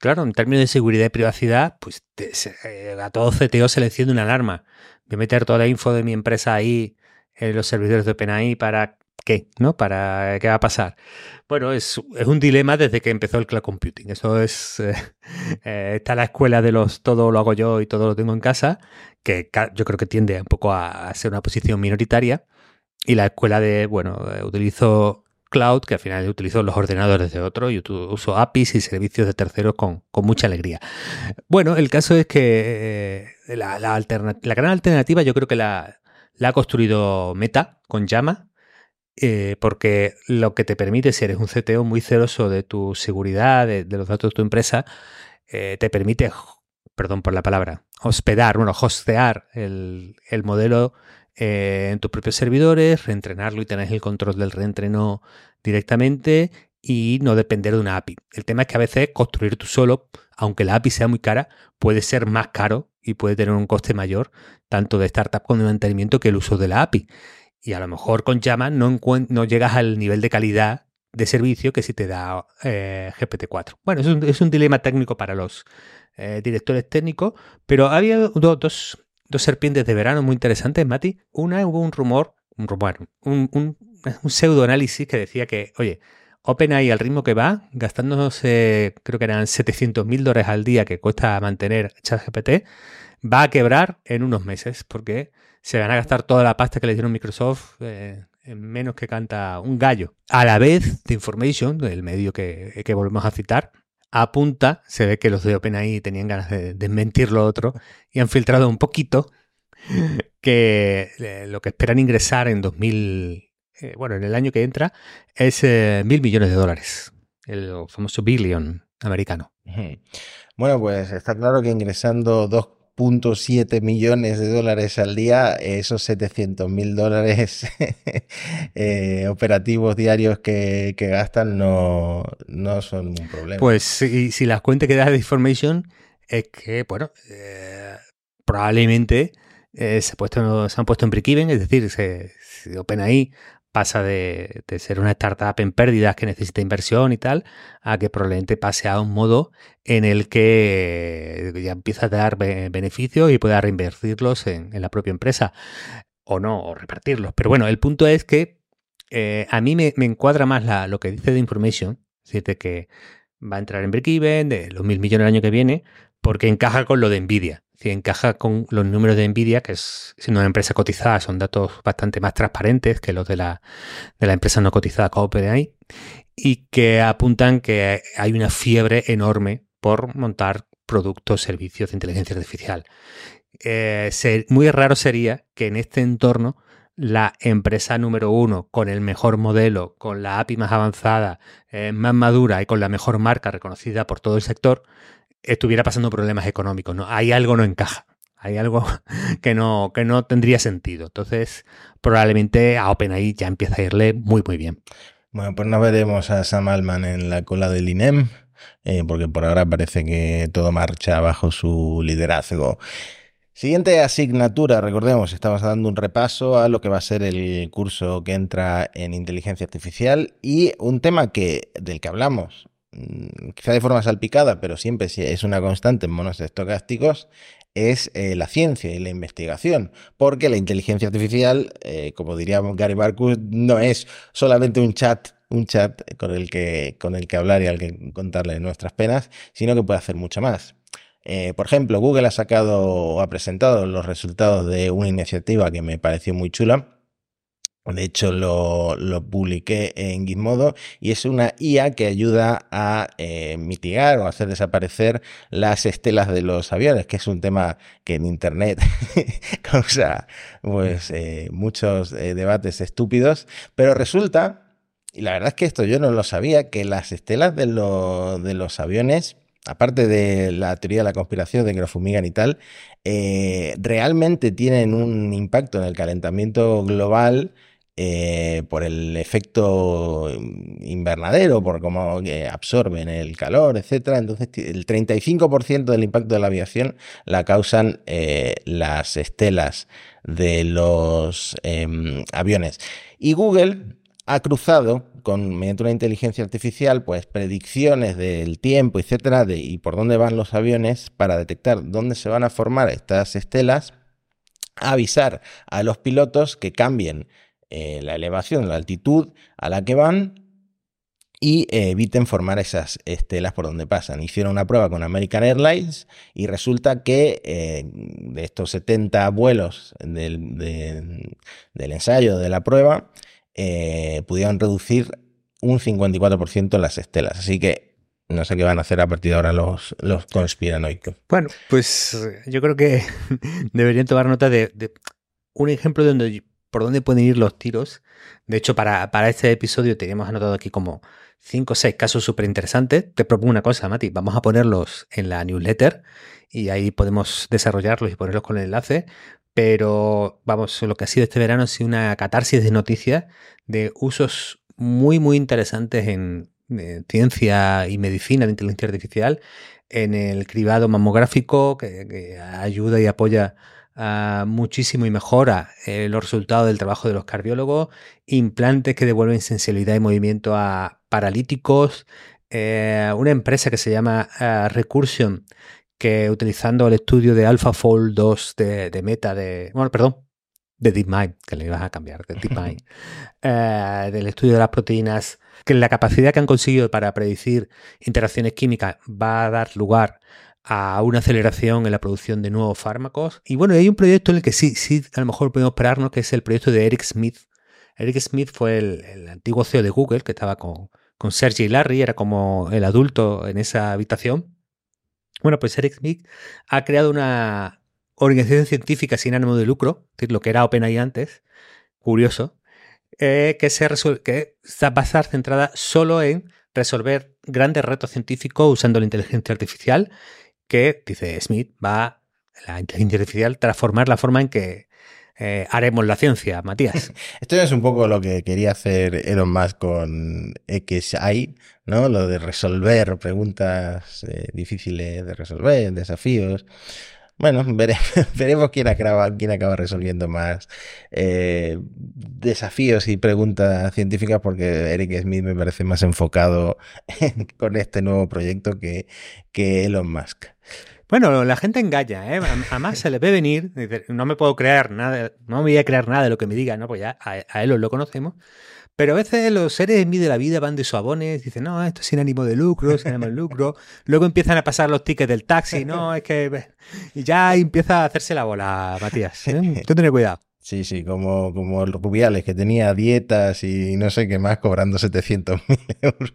Claro, en términos de seguridad y privacidad, pues eh, a todo CTO se le enciende una alarma. Voy a meter toda la info de mi empresa ahí en los servidores de OpenAI para qué, ¿no? Para qué va a pasar. Bueno, es, un dilema desde que empezó el cloud computing. Eso es eh, eh, está la escuela de los todo lo hago yo y todo lo tengo en casa, que yo creo que tiende un poco a ser una posición minoritaria. Y la escuela de, bueno, utilizo cloud, que al final utilizo los ordenadores de otro y uso APIs y servicios de terceros con, mucha alegría. Bueno, el caso es que eh, la, gran alternativa yo creo que la, ha construido Meta con Llama, eh, porque lo que te permite, si eres un CTO muy celoso de tu seguridad, de, los datos de tu empresa, eh, te permite, perdón por la palabra, hospedar, bueno, hostear el modelo en tus propios servidores, reentrenarlo y tener el control del reentreno directamente y no depender de una API. El tema es que a veces construir tú solo, aunque la API sea muy cara, puede ser más caro y puede tener un coste mayor, tanto de startup como de mantenimiento, que el uso de la API. Y a lo mejor con Llama no, no llegas al nivel de calidad de servicio que si te da eh, GPT-4. Bueno, es un, dilema técnico para los eh, directores técnicos, pero había dos serpientes de verano muy interesantes, Mati. Una hubo un rumor, un rumor, un pseudoanálisis que decía que, oye, OpenAI al ritmo que va, gastándose, creo que eran 700 mil dólares al día que cuesta mantener ChatGPT, va a quebrar en unos meses porque se van a gastar toda la pasta que le dieron Microsoft eh, en menos que canta un gallo. A la vez, The Information, el medio que, que volvemos a citar, apunta, se ve que los de OpenAI tenían ganas de desmentir lo otro y han filtrado un poquito que eh, lo que esperan ingresar en 2000, eh, bueno, en el año que entra es eh, mil millones de dólares, el famoso billion americano. Bueno, pues está claro que ingresando dos 7 millones de dólares al día, esos 700 mil dólares (laughs) eh, operativos diarios que, gastan no, no, son un problema. Pues si, si las cuentas que da de Information es que, bueno, eh, probablemente eh, se, se, han puesto en break-even, es decir, se, se OpenAI pasa de, ser una startup en pérdidas que necesita inversión y tal, a que probablemente pase a un modo en el que ya empieza a dar beneficios y pueda reinvertirlos en, la propia empresa. O no, o repartirlos. Pero bueno, el punto es que eh, a mí me, encuadra más lo que dice de Information, es decir, que va a entrar en break-even, de los mil millones el año que viene, porque encaja con lo de Nvidia si encaja con los números de Nvidia, que es siendo una empresa cotizada, son datos bastante más transparentes que los de la, de la empresa no cotizada como OpenAI, y que apuntan que hay una fiebre enorme por montar productos, servicios de inteligencia artificial. Eh, muy raro sería que en este entorno la empresa número uno, con el mejor modelo, con la API más avanzada, eh, más madura y con la mejor marca reconocida por todo el sector, estuviera pasando problemas económicos. ¿no? Hay algo no encaja. Hay algo (laughs) que no, que no tendría sentido. Entonces, probablemente a OpenAI ya empieza a irle muy, muy bien. Bueno, pues no veremos a Sam Altman en la cola del INEM, eh, porque por ahora parece que todo marcha bajo su liderazgo. Siguiente asignatura, recordemos, estamos dando un repaso a lo que va a ser el curso que entra en inteligencia artificial y un tema que, del que hablamos quizá de forma salpicada, pero siempre es una constante en monos estocásticos, es eh, la ciencia y la investigación, porque la inteligencia artificial, eh, como diría Gary Marcus, no es solamente un chat, un chat con el que, con el que hablar y al que contarle nuestras penas, sino que puede hacer mucho más. Eh, por ejemplo, Google ha sacado o ha presentado los resultados de una iniciativa que me pareció muy chula. De hecho, lo, publiqué en Gizmodo y es una IA que ayuda a eh, mitigar o hacer desaparecer las estelas de los aviones, que es un tema que en Internet (laughs) causa pues, eh, muchos debates estúpidos. Pero resulta, y la verdad es que esto yo no lo sabía, que las estelas de, los aviones aparte de la teoría de la conspiración de que lo fumigan y tal, eh, realmente tienen un impacto en el calentamiento global eh, por el efecto invernadero, por cómo eh, absorben el calor, etcétera. Entonces, el 35% del impacto de la aviación la causan las estelas de los em, aviones. Y Google ha cruzado con mediante una inteligencia artificial, pues predicciones del tiempo, etcétera, y por dónde van los aviones para detectar dónde se van a formar estas estelas, avisar a los pilotos que cambien eh, la elevación, la altitud a la que van y eh, eviten formar esas estelas por donde pasan. Hicieron una prueba con American Airlines y resulta que eh, de estos 70 vuelos del, del ensayo de la prueba, pudieron reducir un 54% las estelas. Así que no sé qué van a hacer a partir de ahora los, los conspiranoicos. Bueno, pues yo creo que (laughs) deberían tomar nota de, un ejemplo de donde, por dónde pueden ir los tiros. De hecho, para, para este episodio teníamos anotado aquí como 5 o 6 casos súper interesantes. Te propongo una cosa, Mati. Vamos a ponerlos en la newsletter y ahí podemos desarrollarlos y ponerlos con el enlace pero vamos, lo que ha sido este verano ha sido una catarsis de noticias de usos muy, muy interesantes en, ciencia y medicina de inteligencia artificial, en el cribado mamográfico, que, ayuda y apoya muchísimo y mejora eh, los resultados del trabajo de los cardiólogos, implantes que devuelven sensibilidad y movimiento a paralíticos, eh, una empresa que se llama eh, Recursion, que utilizando el estudio de AlphaFold 2 de, Meta, de. Bueno, perdón, de DeepMind, que le ibas a cambiar, de DeepMind, (laughs) eh, del estudio de las proteínas, que la capacidad que han conseguido para predecir interacciones químicas va a dar lugar a una aceleración en la producción de nuevos fármacos. Y bueno, hay un proyecto en el que sí, sí, a lo mejor podemos esperarnos, que es el proyecto de Eric Smith. Eric Smith fue el, antiguo CEO de Google, que estaba con, con Sergey Larry, era como el adulto en esa habitación. Bueno, pues Eric Smith ha creado una organización científica sin ánimo de lucro, lo que era OpenAI antes, curioso, eh, que, se que va a estar centrada solo en resolver grandes retos científicos usando la inteligencia artificial, que, dice Smith, va la inteligencia artificial transformar la forma en que eh, haremos la ciencia, Matías. (laughs) Esto es un poco lo que quería hacer Elon Musk con XI, ¿no? Lo de resolver preguntas eh, difíciles de resolver, desafíos. Bueno, (laughs) veremos quién acaba, quién acaba resolviendo más eh, desafíos y preguntas científicas, porque Eric Smith me parece más enfocado (laughs) con este nuevo proyecto que, que Elon Musk. Bueno, la gente engaña, ¿eh? Además se le ve venir, no me puedo crear nada, no me voy a crear nada de lo que me diga, ¿no? Pues ya a, él lo conocemos. Pero a veces los seres en mí de la vida van de suabones, dicen, no, esto es sin ánimo de lucro, sin ánimo de lucro. (laughs) Luego empiezan a pasar los tickets del taxi, no, (laughs) es que. Y ya empieza a hacerse la bola, Matías. ¿eh? (laughs) Tú ten cuidado. Sí, sí, como, como Rubiales, que tenía dietas y no sé qué más, cobrando 700 mil euros.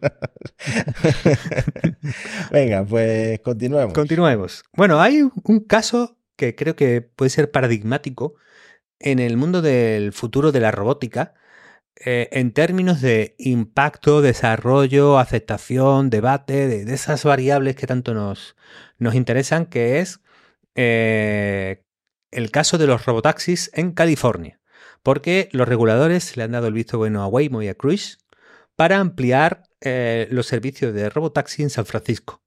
Venga, pues continuemos. Continuemos. Bueno, hay un caso que creo que puede ser paradigmático en el mundo del futuro de la robótica, eh, en términos de impacto, desarrollo, aceptación, debate, de, esas variables que tanto nos, interesan, que es eh, el caso de los robotaxis en California, porque los reguladores le han dado el visto bueno a Waymo y a Cruise para ampliar eh, los servicios de robotaxi en San Francisco.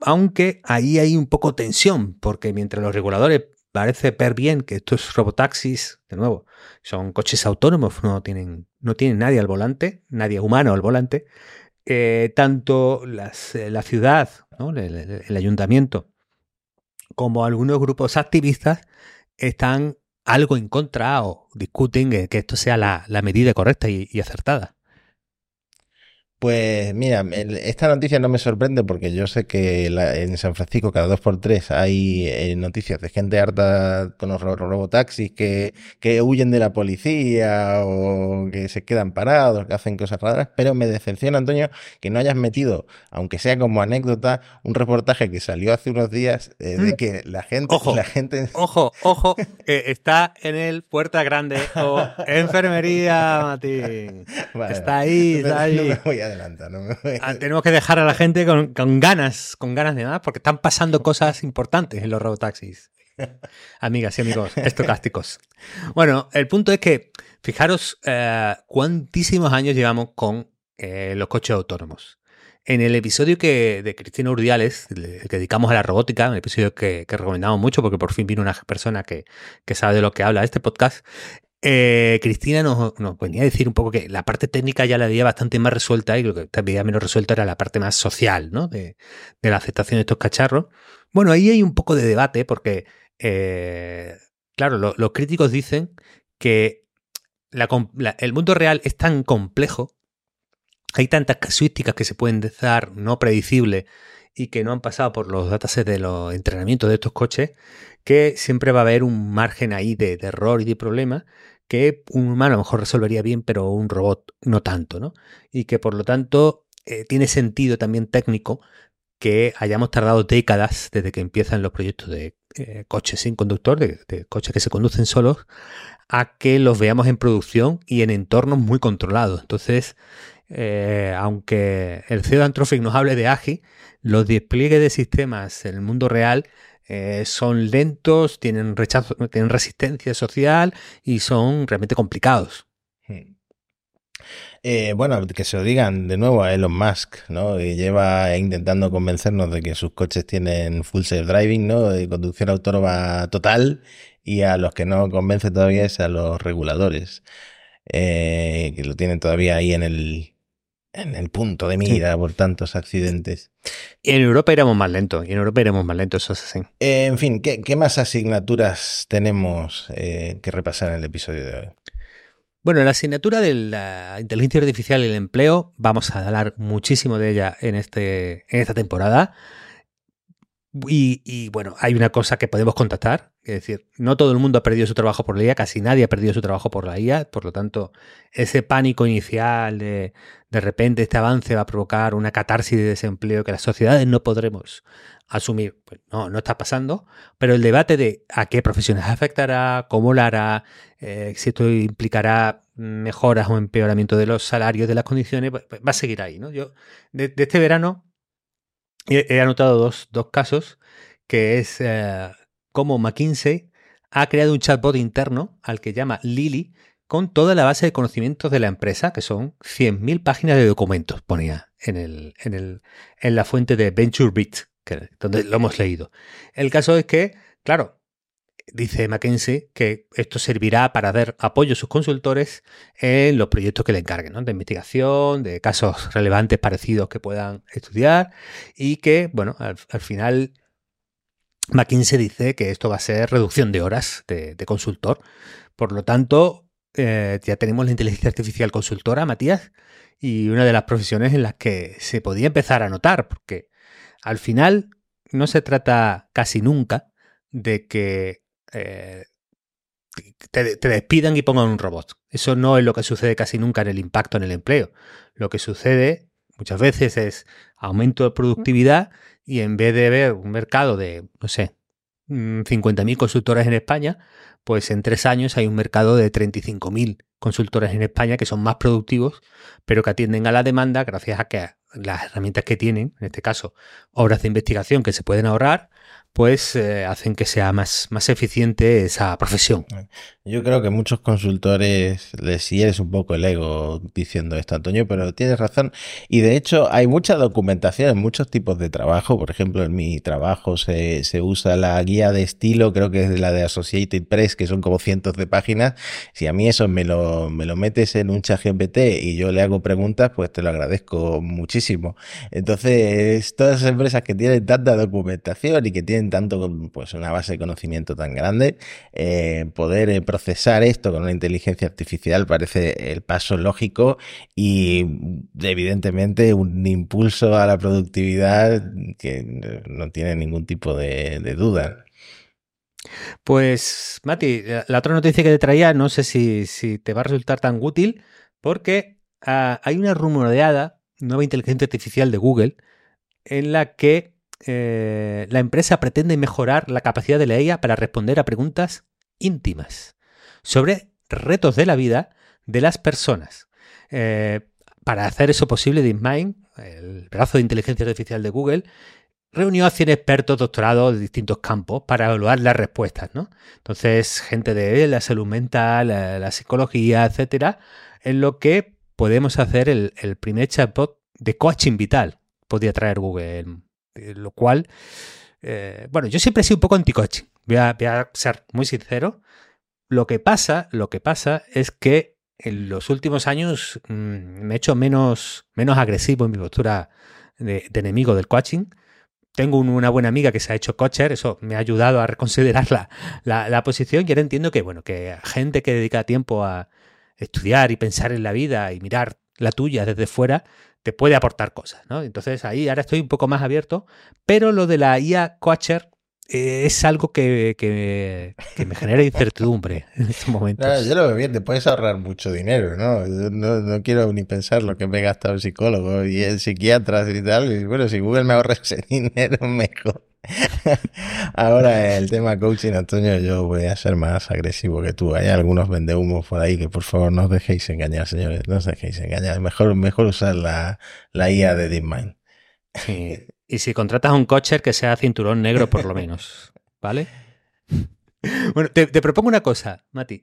Aunque ahí hay un poco tensión, porque mientras los reguladores parece ver bien que estos robotaxis, de nuevo, son coches autónomos, no tienen, no tienen nadie al volante, nadie humano al volante, eh, tanto eh, la ciudad, el, ayuntamiento, como algunos grupos activistas están algo en contra o discuten que esto sea la, medida correcta y, acertada. Pues mira, esta noticia no me sorprende porque yo sé que en San Francisco cada dos por tres hay eh, noticias de gente harta con los robotaxis que, que huyen de la policía o que se quedan parados, que hacen cosas raras, pero me decepciona, Antonio, que no hayas metido, aunque sea como anécdota, un reportaje que salió hace unos días eh, de mm. que la gente... Ojo, la gente... ojo, ojo, está en el Puerta Grande o (laughs) Enfermería, Martín. está ahí, está ahí adelanta. No ah, Tenemos que dejar a la gente con, ganas, con ganas de nada, porque están pasando cosas importantes en los robotaxis. (laughs) Amigas y amigos estocásticos. Bueno, el punto es que, fijaros eh, cuántísimos años llevamos con eh, los coches autónomos. En el episodio que, de Cristina Urdiales, que dedicamos a la robótica, un episodio que, recomendamos mucho porque por fin vino una persona que, que sabe de lo que habla este podcast, eh, Cristina nos, venía a decir un poco que la parte técnica ya la había bastante más resuelta y lo que había menos resuelto era la parte más social, ¿no? De, la aceptación de estos cacharros. Bueno, ahí hay un poco de debate porque, eh, claro, los críticos dicen que el mundo real es tan complejo, hay tantas casuísticas que se pueden dar no predecibles y que no han pasado por los datasets de los entrenamientos de estos coches, que siempre va a haber un margen ahí de, error y de problema que un humano a lo mejor resolvería bien, pero un robot no tanto, ¿no? Y que por lo tanto eh, tiene sentido también técnico que hayamos tardado décadas desde que empiezan los proyectos de eh, coches sin conductor, de, coches que se conducen solos, a que los veamos en producción y en entornos muy controlados. Entonces, eh, aunque el CEO de Anthropic nos hable de AGI, los despliegues de sistemas en el mundo real eh, son lentos, tienen rechazo, tienen resistencia social y son realmente complicados. Hmm. Eh, bueno, que se lo digan de nuevo a Elon Musk, ¿no? Que lleva intentando convencernos de que sus coches tienen full self-driving, ¿no? De conducción autónoma total y a los que no convence todavía es a los reguladores, eh, que lo tienen todavía ahí en el, en el punto de mira por tantos accidentes. Y en Europa iremos más lento, y en Europa iremos más lento, eso es así. Eh, en fin, ¿qué, más asignaturas tenemos eh, que repasar en el episodio de hoy? Bueno, la asignatura de la inteligencia artificial y el empleo, vamos a hablar muchísimo de ella en, este, en esta temporada. Y, bueno, hay una cosa que podemos contactar, es decir, no todo el mundo ha perdido su trabajo por la IA, casi nadie ha perdido su trabajo por la IA, por lo tanto, ese pánico inicial de de repente este avance va a provocar una catarsis de desempleo que las sociedades no podremos asumir. Pues no, no está pasando, pero el debate de a qué profesiones afectará, cómo lo hará, eh, si esto implicará mejoras o empeoramiento de los salarios, de las condiciones, pues, pues va a seguir ahí. ¿no? Yo, de, este verano, he, anotado dos, casos, que es eh, cómo McKinsey ha creado un chatbot interno al que llama Lily, con toda la base de conocimientos de la empresa, que son 100.000 páginas de documentos, ponía en, el, en, el, en la fuente de VentureBeat, donde lo hemos leído. El caso es que, claro, dice Mackenzie que esto servirá para dar apoyo a sus consultores en los proyectos que le encarguen, ¿no? de investigación, de casos relevantes parecidos que puedan estudiar y que, bueno, al, final McKinsey dice que esto va a ser reducción de horas de, consultor. Por lo tanto, eh, ya tenemos la inteligencia artificial consultora, Matías, y una de las profesiones en las que se podía empezar a notar, porque al final no se trata casi nunca de que eh, te, despidan y pongan un robot. Eso no es lo que sucede casi nunca en el impacto en el empleo. Lo que sucede muchas veces es aumento de productividad y en vez de ver un mercado de, no sé, 50.000 mm, consultoras en España, pues en tres años hay un mercado de 35.000 consultores en España que son más productivos, pero que atienden a la demanda gracias a que las herramientas que tienen, en este caso, horas de investigación que se pueden ahorrar, pues eh, hacen que sea más, más eficiente esa profesión. Yo creo que muchos consultores les hieres un poco el ego diciendo esto, Antonio, pero tienes razón. Y de hecho hay mucha documentación en muchos tipos de trabajo. Por ejemplo, en mi trabajo se, se usa la guía de estilo, creo que es la de Associated Press, que son como cientos de páginas. Si a mí eso me lo, me lo metes en un chat GPT y yo le hago preguntas, pues te lo agradezco muchísimo. Entonces, todas esas empresas que tienen tanta documentación y que tienen tanto, pues una base de conocimiento tan grande, eh, poder eh, procesar esto con una inteligencia artificial parece el paso lógico y evidentemente un impulso a la productividad que no tiene ningún tipo de, duda. Pues, Mati, la otra noticia que te traía, no sé si, te va a resultar tan útil, porque ah, hay una rumoreada nueva inteligencia artificial de Google en la que eh, la empresa pretende mejorar la capacidad de la IA para responder a preguntas íntimas sobre retos de la vida de las personas. Eh, para hacer eso posible, DeepMind, el brazo de inteligencia artificial de Google, reunió a 100 expertos doctorados de distintos campos para evaluar las respuestas. ¿no? Entonces, gente de la salud mental, la, psicología, etcétera, en lo que podemos hacer el, el primer chatbot de coaching vital. Podría traer Google eh, lo cual, eh, bueno, yo siempre he sido un poco anti-coaching. Voy a, ser muy sincero. Lo que pasa, lo que pasa es que en los últimos años mm, me he hecho menos, menos agresivo en mi postura de, enemigo del coaching. Tengo una buena amiga que se ha hecho coacher, eso me ha ayudado a reconsiderar la, la, posición y ahora entiendo que, bueno, que gente que dedica tiempo a estudiar y pensar en la vida y mirar la tuya desde fuera, te puede aportar cosas, ¿no? Entonces ahí ahora estoy un poco más abierto, pero lo de la IA Coacher eh, es algo que, que, me genera incertidumbre (laughs) en estos momentos. yo lo veo bien, te puedes ahorrar mucho dinero, ¿no? no, no quiero ni pensar lo que me he gastado el psicólogo y el psiquiatra y tal. Y bueno, si Google me ahorra ese (laughs) dinero, mejor. (laughs) Ahora el tema coaching, Antonio, yo voy a ser más agresivo que tú. Hay algunos vendehumos por ahí que por favor no os dejéis engañar, señores. No os dejéis engañar. Mejor, mejor usar la, la IA de DeepMind. Y si contratas a un coacher que sea cinturón negro por lo menos. (laughs) ¿Vale? Bueno, te, propongo una cosa, Mati.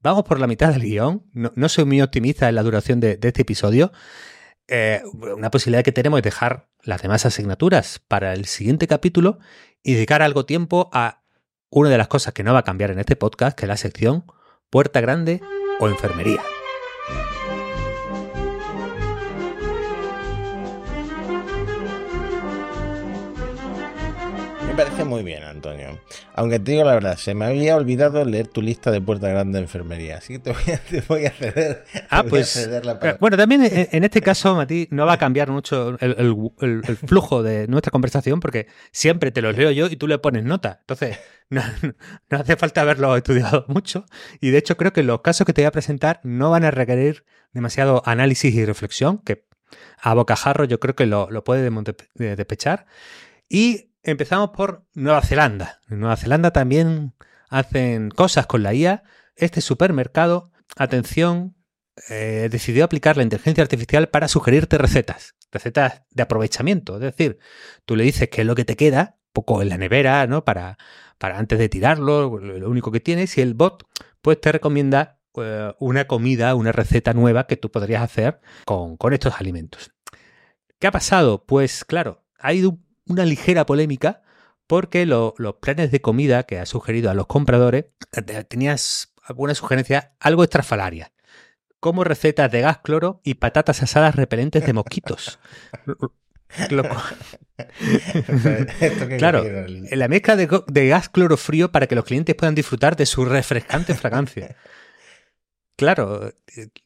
Vamos por la mitad del guion. No, soy muy optimista en la duración de, de este episodio. Eh, una posibilidad que tenemos es dejar las demás asignaturas para el siguiente capítulo y dedicar algo tiempo a una de las cosas que no va a cambiar en este podcast, que es la sección Puerta Grande o Enfermería. Parece muy bien, Antonio. Aunque te digo la verdad, se me había olvidado leer tu lista de puerta grande de enfermería, así que te voy a, ceder. Ah, pues. Bueno, también en este caso, Mati, no va a cambiar mucho el, flujo de nuestra conversación porque siempre te los leo yo y tú le pones nota. Entonces, no, no hace falta haberlo estudiado mucho. Y de hecho, creo que los casos que te voy a presentar no van a requerir demasiado análisis y reflexión, que a bocajarro yo creo que lo, lo puede despechar. Y Empezamos por Nueva Zelanda. En Nueva Zelanda también hacen cosas con la IA. Este supermercado, atención, eh, decidió aplicar la inteligencia artificial para sugerirte recetas, recetas de aprovechamiento. Es decir, tú le dices qué es lo que te queda, poco en la nevera, ¿no? Para, para antes de tirarlo, lo único que tienes, y el bot pues te recomienda eh, una comida, una receta nueva que tú podrías hacer con, con estos alimentos. ¿Qué ha pasado? Pues claro, ha ido una ligera polémica porque los planes de comida que ha sugerido a los compradores tenías alguna sugerencia algo extrafalaria, como recetas de gas cloro y patatas asadas repelentes de mosquitos. (laughs) claro, la mezcla de, de, gas cloro frío para que los clientes puedan disfrutar de su refrescante fragancia. Claro,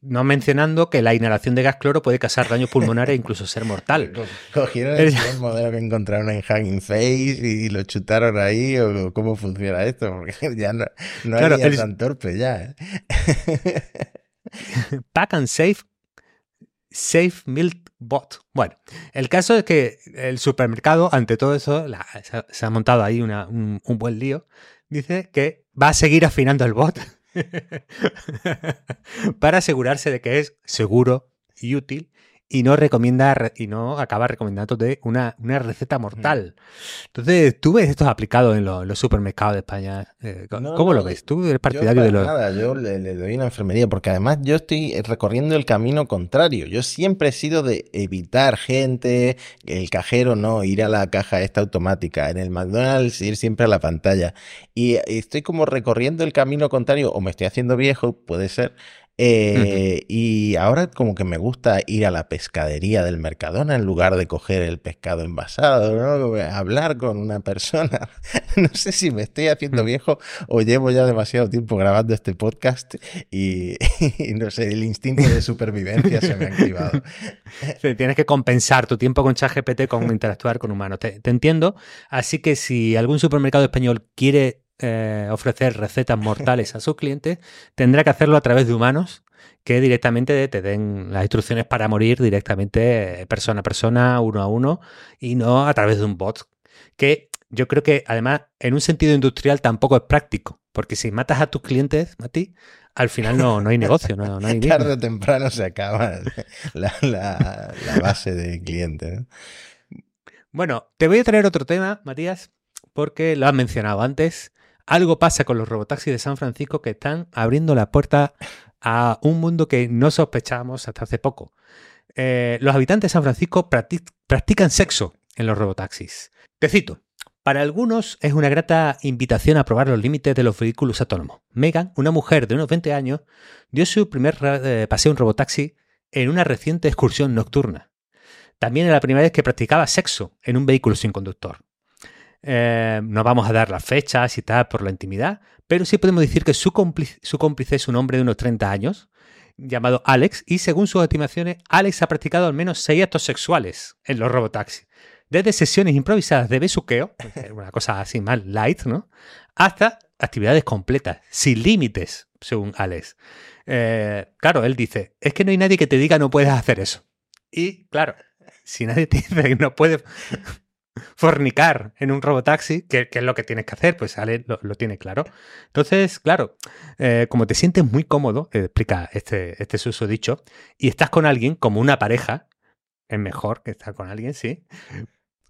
no mencionando que la inhalación de gas cloro puede causar daños pulmonares e incluso ser mortal. (laughs) Cogieron el modelo que encontraron en Hanging Face y lo chutaron ahí, o cómo funciona esto, porque (laughs) ya no, no claro, tan torpe ya. ¿eh? (laughs) Pack and Safe Safe Milk Bot. Bueno, el caso es que el supermercado, ante todo eso, se, ha, montado ahí un buen lío. Dice que va a seguir afinando el bot (laughs) para asegurarse de que es seguro y útil y no recomienda y no acaba recomendándote una, una receta mortal. Entonces, ¿tú ves esto aplicado en, los supermercados de España? Eh, ¿Cómo lo ves? ¿Tú eres partidario de los.? Nada, yo le, doy una enfermería porque además yo estoy recorriendo el camino contrario. Yo siempre he sido de evitar gente, el cajero no, ir a la caja esta automática, en el McDonald's ir siempre a la pantalla. Y estoy como recorriendo el camino contrario, o me estoy haciendo viejo, puede ser, Eh, y ahora como que me gusta ir a la pescadería del Mercadona en lugar de coger el pescado envasado, ¿no? Hablar con una persona. (laughs) no sé si me estoy haciendo mm. viejo o llevo ya demasiado tiempo grabando este podcast y, (laughs) no sé, el instinto de supervivencia se me ha activado. (laughs) tienes que compensar tu tiempo con ChatGPT con interactuar con humanos. Te, te entiendo. Así que si algún supermercado español quiere eh, ofrecer recetas mortales a sus clientes, tendrá que hacerlo a través de humanos que directamente te den las instrucciones para morir directamente eh, persona a persona, uno a uno, y no a través de un bot. Que yo creo que además en un sentido industrial tampoco es práctico, porque si matas a tus clientes, Mati, al final no, no hay negocio, no, hay (laughs) Tarde o temprano se acaba (laughs) la, base de clientes. Bueno, te voy a traer otro tema, Matías, porque lo has mencionado antes. Algo pasa con los robotaxis de San Francisco que están abriendo la puerta a un mundo que no sospechábamos hasta hace poco. Eh, los habitantes de San Francisco practican sexo en los robotaxis. Te cito. Para algunos es una grata invitación a probar los límites de los vehículos autónomos. Megan, una mujer de unos 20 años, dio su primer eh, paseo en robotaxi en una reciente excursión nocturna. También era la primera vez que practicaba sexo en un vehículo sin conductor. Eh, no vamos a dar las fechas y tal por la intimidad, pero sí podemos decir que su cómplice, es un hombre de unos 30 años, llamado Alex, y según sus estimaciones, Alex ha practicado al menos 6 actos sexuales en los robotaxis. Desde sesiones improvisadas de besuqueo, una cosa así más light, ¿no? Hasta actividades completas, sin límites, según Alex. Eh, claro, él dice, es que no hay nadie que te diga no puedes hacer eso. Y claro, si nadie te dice que no puedes fornicar en un robotaxi, que, que es lo que tienes que hacer, pues sale, lo, tiene claro. Entonces, claro, eh, como te sientes muy cómodo, eh, explica este, este susodicho, y estás con alguien como una pareja, es mejor que estar con alguien, sí.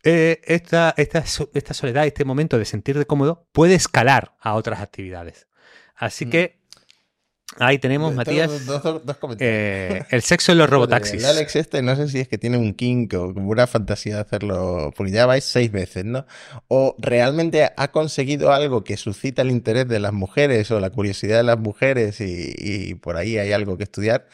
Eh, esta, esta, esta soledad, este momento de sentirte cómodo, puede escalar a otras actividades. Así mm. que Ahí tenemos, Matías. Eh, el sexo en los (laughs) robotaxis. El Alex este, no sé si es que tiene un kink o una fantasía de hacerlo, porque ya vais seis veces, ¿no? O realmente ha conseguido algo que suscita el interés de las mujeres o la curiosidad de las mujeres y, por ahí hay algo que estudiar.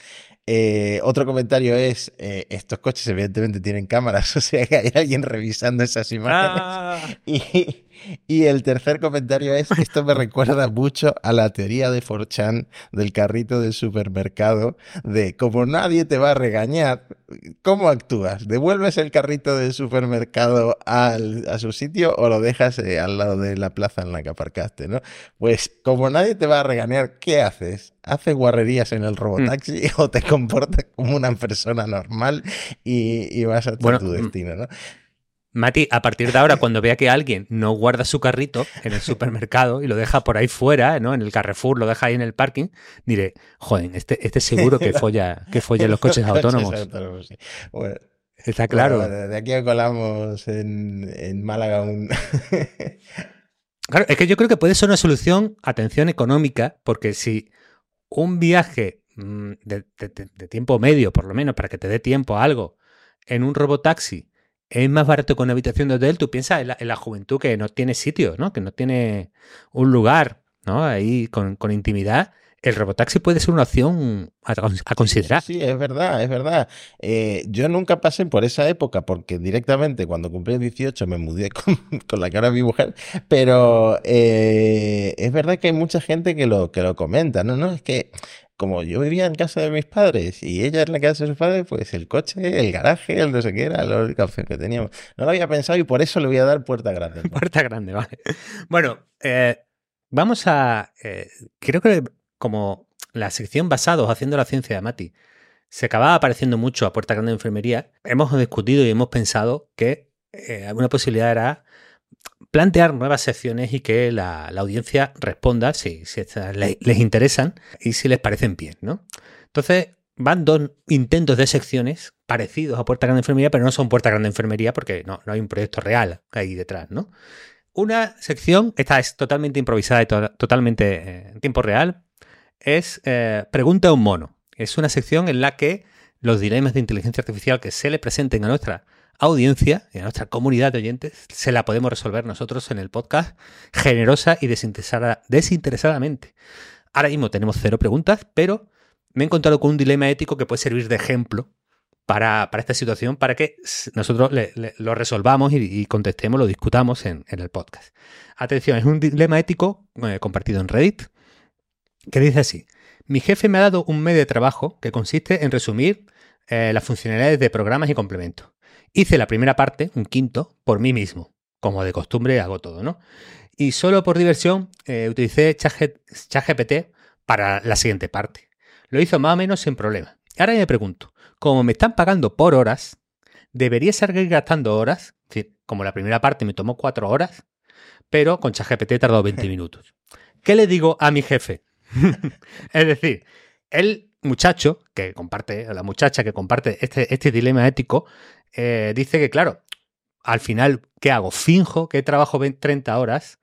Eh, otro comentario es, eh, estos coches evidentemente tienen cámaras, (laughs) o sea que hay alguien revisando esas imágenes. Ah. (laughs) Y, y el tercer comentario es, esto me recuerda mucho a la teoría de Forchan del carrito del supermercado, de como nadie te va a regañar, ¿cómo actúas? ¿Devuelves el carrito del supermercado al, a su sitio o lo dejas eh, al lado de la plaza en la que aparcaste, ¿no? Pues como nadie te va a regañar, ¿qué haces? ¿Haces guarrerías en el robotaxi mm. (laughs) o te comportas como una persona normal y, vas a tu mm, destino, ¿no? Mati, a partir de ahora, cuando vea que alguien no guarda su carrito en el supermercado y lo deja por ahí fuera, ¿no? En el Carrefour, lo deja ahí en el parking, diré, joder, este, este seguro que folla, que folla los coches (laughs) autónomos. Está claro. de aquí a colamos en, Málaga un. (laughs) claro, es que yo creo que puede ser una solución, atención económica, porque si un viaje mm, de, de tiempo medio, por lo menos, para que te dé tiempo a algo, en un robotaxi es más barato que una habitación de hotel. Tú piensas en la, juventud que no tiene sitio, ¿no? Que no tiene un lugar, ¿no? Ahí con, intimidad. El robotaxi puede ser una opción a, considerar. Sí, es verdad, es verdad. Eh, yo nunca pasé por esa época porque directamente cuando cumplí 18 me mudé (laughs) con, la cara de mi mujer, pero eh, es verdad que hay mucha gente que lo, que lo comenta, ¿no? No, es que como yo vivía en casa de mis padres y ella en la casa de sus padres, pues el coche, el garaje, el no sé qué era la única opción que teníamos. No lo había pensado y por eso le voy a dar puerta grande. (laughs) puerta grande, vale. Bueno, eh, vamos a. Eh, creo que como la sección basados haciendo la ciencia de Mati se acababa apareciendo mucho a puerta grande de enfermería, hemos discutido y hemos pensado que eh, alguna posibilidad era plantear nuevas secciones y que la, audiencia responda si, les, interesan y si les parecen bien, ¿no? Entonces, van dos intentos de secciones parecidos a Puerta Grande Enfermería, pero no son Puerta Grande Enfermería porque no, hay un proyecto real ahí detrás, ¿no? Una sección, esta es totalmente improvisada y totalmente eh, en tiempo real, es eh, Pregunta a un mono. Es una sección en la que los dilemas de inteligencia artificial que se le presenten a nuestra audiencia y a nuestra comunidad de oyentes se la podemos resolver nosotros en el podcast generosa y desinteresadamente. Ahora mismo tenemos cero preguntas, pero me he encontrado con un dilema ético que puede servir de ejemplo para, esta situación, para que nosotros lo resolvamos y, contestemos, lo discutamos en, el podcast. Atención, es un dilema ético eh, compartido en Reddit que dice así. Mi jefe me ha dado un medio de trabajo que consiste en resumir eh, las funcionalidades de programas y complementos. Hice la primera parte, un quinto, por mí mismo. Como de costumbre hago todo, ¿no? Y solo por diversión eh, utilicé ChatGPT para la siguiente parte. Lo hizo más o menos sin problema. Ahora me pregunto, como me están pagando por horas, ¿debería seguir gastando horas? Es decir, como la primera parte me tomó cuatro horas, pero con ChatGPT tardado 20 (laughs) minutos. ¿Qué le digo a mi jefe? (laughs) es decir, el muchacho que comparte, la muchacha que comparte este, este dilema ético, eh, dice que, claro, al final, ¿qué hago? Finjo que trabajo 30 horas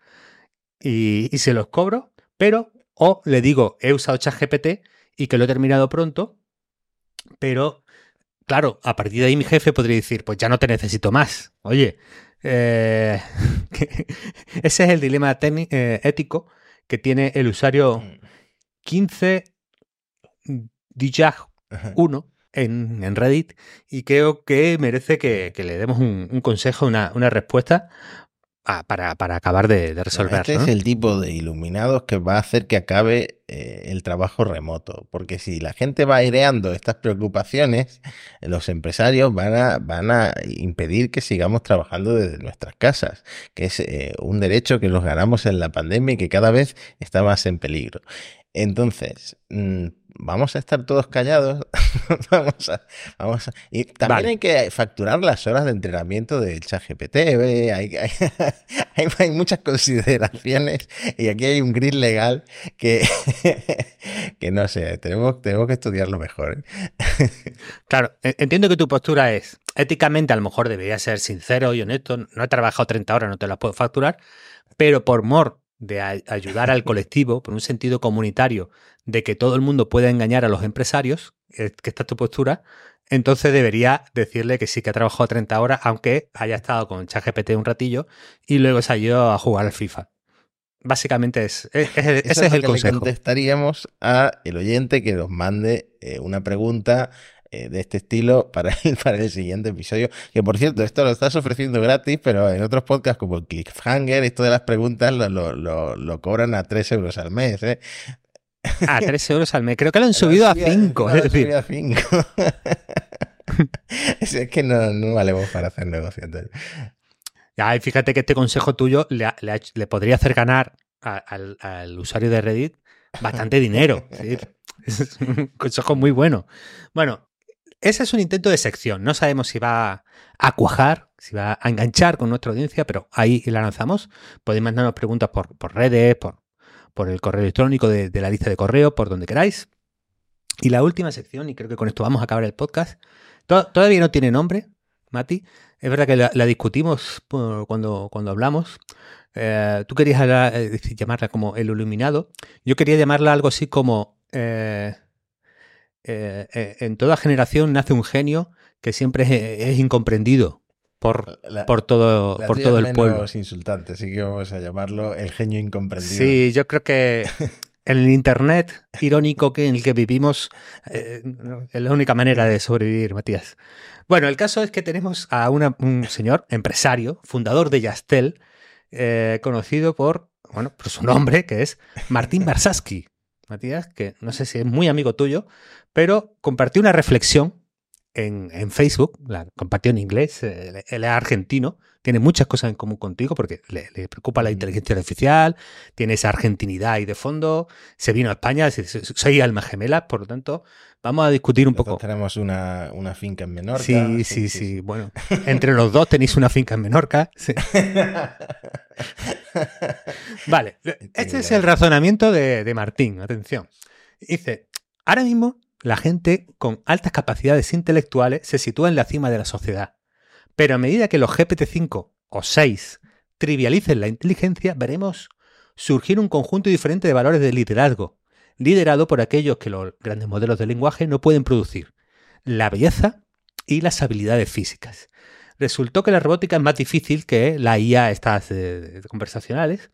y, y se los cobro, pero o le digo, he usado ChatGPT y que lo he terminado pronto, pero claro, a partir de ahí mi jefe podría decir, pues ya no te necesito más. Oye, eh, (laughs) ese es el dilema eh, ético que tiene el usuario 15 Dijag 1 en, en, Reddit y creo que merece que, le demos un, consejo, una, una respuesta para, acabar de, resolver. Este es el tipo de iluminados que va a hacer que acabe eh, el trabajo remoto. Porque si la gente va aireando estas preocupaciones, los empresarios van a, van a impedir que sigamos trabajando desde nuestras casas, que es eh, un derecho que nos ganamos en la pandemia y que cada vez está más en peligro. Entonces, mm, vamos a estar todos callados. (laughs) vamos, a, vamos a, Y también hay que facturar las horas de entrenamiento del ChatGPT. (laughs) Hay, hay, hay, muchas consideraciones y aquí hay un gris legal que, (laughs) que no sé, tenemos, tenemos que estudiarlo mejor. ¿eh? claro, e, entiendo que tu postura es, éticamente a lo mejor debería ser sincero y honesto. No he trabajado 30 horas, no te las puedo facturar, pero por mor de ayudar al colectivo, por un sentido comunitario, de que todo el mundo pueda engañar a los empresarios, que esta es tu postura, entonces debería decirle que sí que ha trabajado 30 horas, aunque haya estado con ChatGPT un ratillo y luego se ha ido a jugar al FIFA. Básicamente es, ese es, el consejo. Le contestaríamos a el oyente que nos mande eh, una pregunta eh, de este estilo para el, (laughs) para el siguiente episodio. Que por cierto, esto lo estás ofreciendo gratis, pero en otros podcasts como Cliffhanger, esto de las preguntas lo, lo, lo, cobran a 3 euros al mes. ¿eh? (laughs) A 3 euros al mes. Creo que lo han subido a 5. Es decir. a 5. (laughs) es que no, no valemos para hacer negocios. Ya, fíjate que este consejo tuyo le, le, podría hacer ganar al, al, usuario de Reddit bastante dinero. Es un consejo muy bueno. Bueno, ese es un intento de sección. No sabemos si va a cuajar, si va a enganchar con nuestra audiencia, pero ahí la lanzamos. Podéis mandarnos preguntas por, redes, por, el correo electrónico de, la lista de correo, por donde queráis. Y la última sección, y creo que con esto vamos a acabar el podcast, todavía no tiene nombre, Mati. Es verdad que la, discutimos cuando, cuando hablamos. Eh, tú querías eh, llamarla como el iluminado. Yo quería llamarla algo así como... Eh, eh, eh, en toda generación nace un genio que siempre es, incomprendido por, por todo, por todo el pueblo. Es insultante, así que vamos a llamarlo el genio incomprendido. Sí, yo creo que (laughs) en el Internet irónico que en el que vivimos eh, es la única manera de sobrevivir, Matías. Bueno, el caso es que tenemos a un señor empresario, fundador de Yastel, conocido por, bueno, por su nombre, que es Martín Barsaski. Matías, que no sé si es muy amigo tuyo, pero compartió una reflexión en, Facebook, la compartió en inglés, él, es argentino, tiene muchas cosas en común contigo porque le, preocupa la inteligencia artificial, tiene esa argentinidad ahí de fondo, se vino a España, soy alma gemela, por lo tanto, vamos a discutir un poco. Tenemos una, finca en Menorca. Sí, sí, sí, bueno, entre los dos tenéis una finca en Menorca. (laughs) vale, este es el razonamiento de, de Martín, atención. Dice, ahora mismo la gente con altas capacidades intelectuales se sitúa en la cima de la sociedad. Pero a medida que los GPT-5 o 6 trivialicen la inteligencia, veremos surgir un conjunto diferente de valores de liderazgo, liderado por aquellos que los grandes modelos de lenguaje no pueden producir, la belleza y las habilidades físicas. Resultó que la robótica es más difícil que la IA estas conversacionales,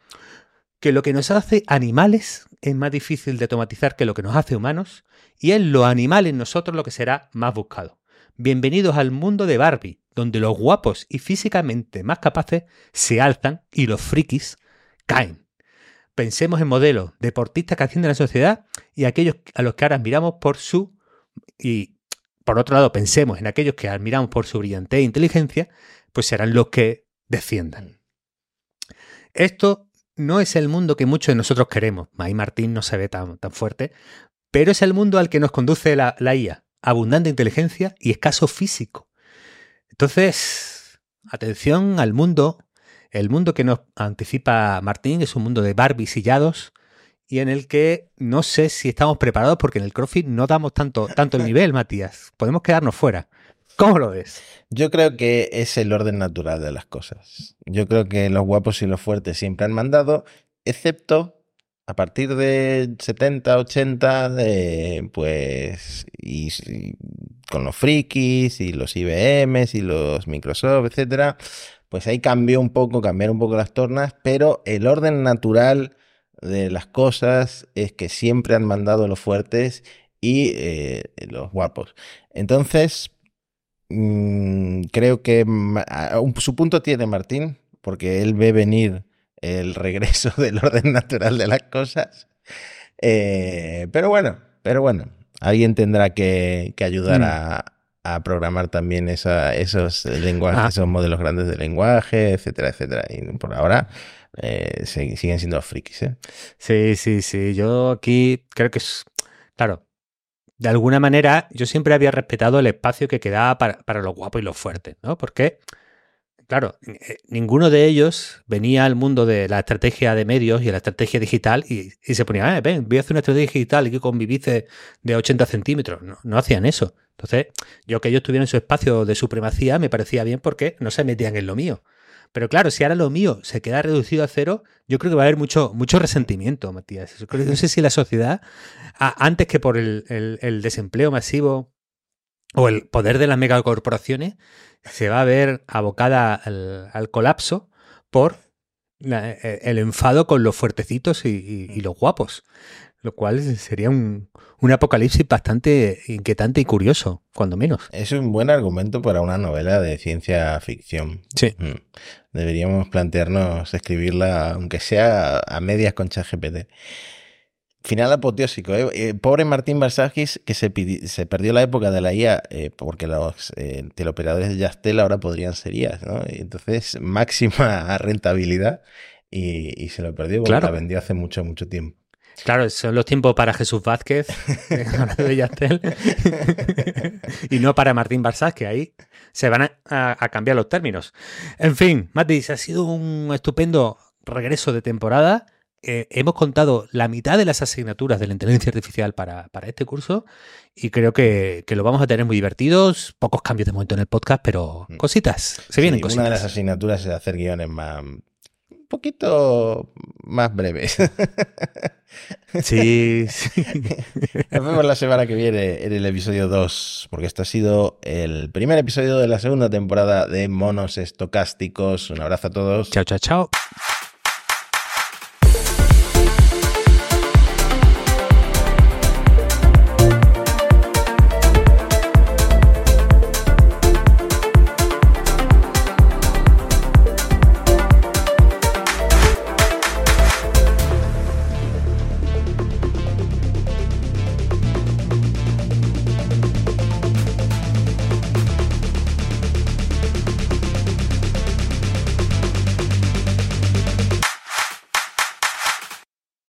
que lo que nos hace animales es más difícil de automatizar que lo que nos hace humanos y es lo animal en nosotros lo que será más buscado. Bienvenidos al mundo de Barbie, donde los guapos y físicamente más capaces se alzan y los frikis caen. Pensemos en modelos, deportistas que ascienden la sociedad y aquellos a los que ahora admiramos por su... Y por otro lado, pensemos en aquellos que admiramos por su brillantez e inteligencia, pues serán los que desciendan. Esto no es el mundo que muchos de nosotros queremos. Ahí Martín no se ve tan, tan fuerte, pero es el mundo al que nos conduce la, la IA. Abundante inteligencia y escaso físico. Entonces, atención al mundo. El mundo que nos anticipa Martín es un mundo de Barbie sillados y en el que no sé si estamos preparados porque en el CrossFit no damos tanto, tanto el (laughs) nivel, Matías. Podemos quedarnos fuera. ¿Cómo lo ves? Yo creo que es el orden natural de las cosas. Yo creo que los guapos y los fuertes siempre han mandado, excepto a partir de 70, 80, de, pues, y, y con los frikis y los IBMs y los Microsoft, etcétera, pues ahí cambió un poco, cambiaron un poco las tornas, pero el orden natural de las cosas es que siempre han mandado los fuertes y eh, los guapos. Entonces, mmm, creo que su punto tiene Martín, porque él ve venir el regreso (laughs) del orden natural de las cosas. Eh, pero bueno, pero bueno, alguien tendrá que, que ayudar mm. a, a, programar también esa, esos lenguajes, ah. esos modelos grandes de lenguaje, etcétera, etcétera. Y por ahora eh, siguen siendo frikis. ¿eh? Sí, sí, sí. Yo aquí creo que es, claro, de alguna manera yo siempre había respetado el espacio que quedaba para, para los guapos y los fuertes, ¿no? Porque claro, eh, ninguno de ellos venía al mundo de la estrategia de medios y la estrategia digital y, y se ponía, eh, ven, voy a hacer una estrategia digital y que convivice de 80 centímetros. No, no, hacían eso. Entonces, yo que ellos tuvieran su espacio de supremacía me parecía bien porque no se metían en lo mío. Pero claro, si ahora lo mío se queda reducido a cero, yo creo que va a haber mucho, mucho resentimiento, Matías. No sé si la sociedad, antes que por el, desempleo masivo o el poder de las megacorporaciones, se va a ver abocada al, colapso por e, el enfado con los fuertecitos y, los guapos. Lo cual sería un, un, apocalipsis bastante inquietante y curioso, cuando menos. Es un buen argumento para una novela de ciencia ficción. Sí. Mm. Deberíamos plantearnos escribirla, aunque sea a medias con ChatGPT. Final apoteósico. ¿eh? Eh, pobre Martín Barsakis, que se, se, perdió la época de la IA, eh, porque los eh, teleoperadores de Yastel ahora podrían ser IAs, ¿no? Entonces, (laughs) máxima rentabilidad y, y se lo perdió porque claro. la vendió hace mucho, mucho tiempo. Claro, son los tiempos para Jesús Vázquez, (laughs) de Yastel, (laughs) y no para Martín Barsás, que ahí se van a, a, a, cambiar los términos. En fin, Matis, ha sido un estupendo regreso de temporada eh, hemos contado la mitad de las asignaturas de la inteligencia artificial para, para este curso y creo que, que, lo vamos a tener muy divertidos. Pocos cambios de momento en el podcast, pero mm. cositas. Se vienen sí, cositas. Una de las asignaturas es hacer guiones más. Poquito más breves. (laughs) Sí, sí. Nos vemos la semana que viene en el episodio 2, porque este ha sido el primer episodio de la segunda temporada de Monos Estocásticos. Un abrazo a todos. Chao, chao, chao.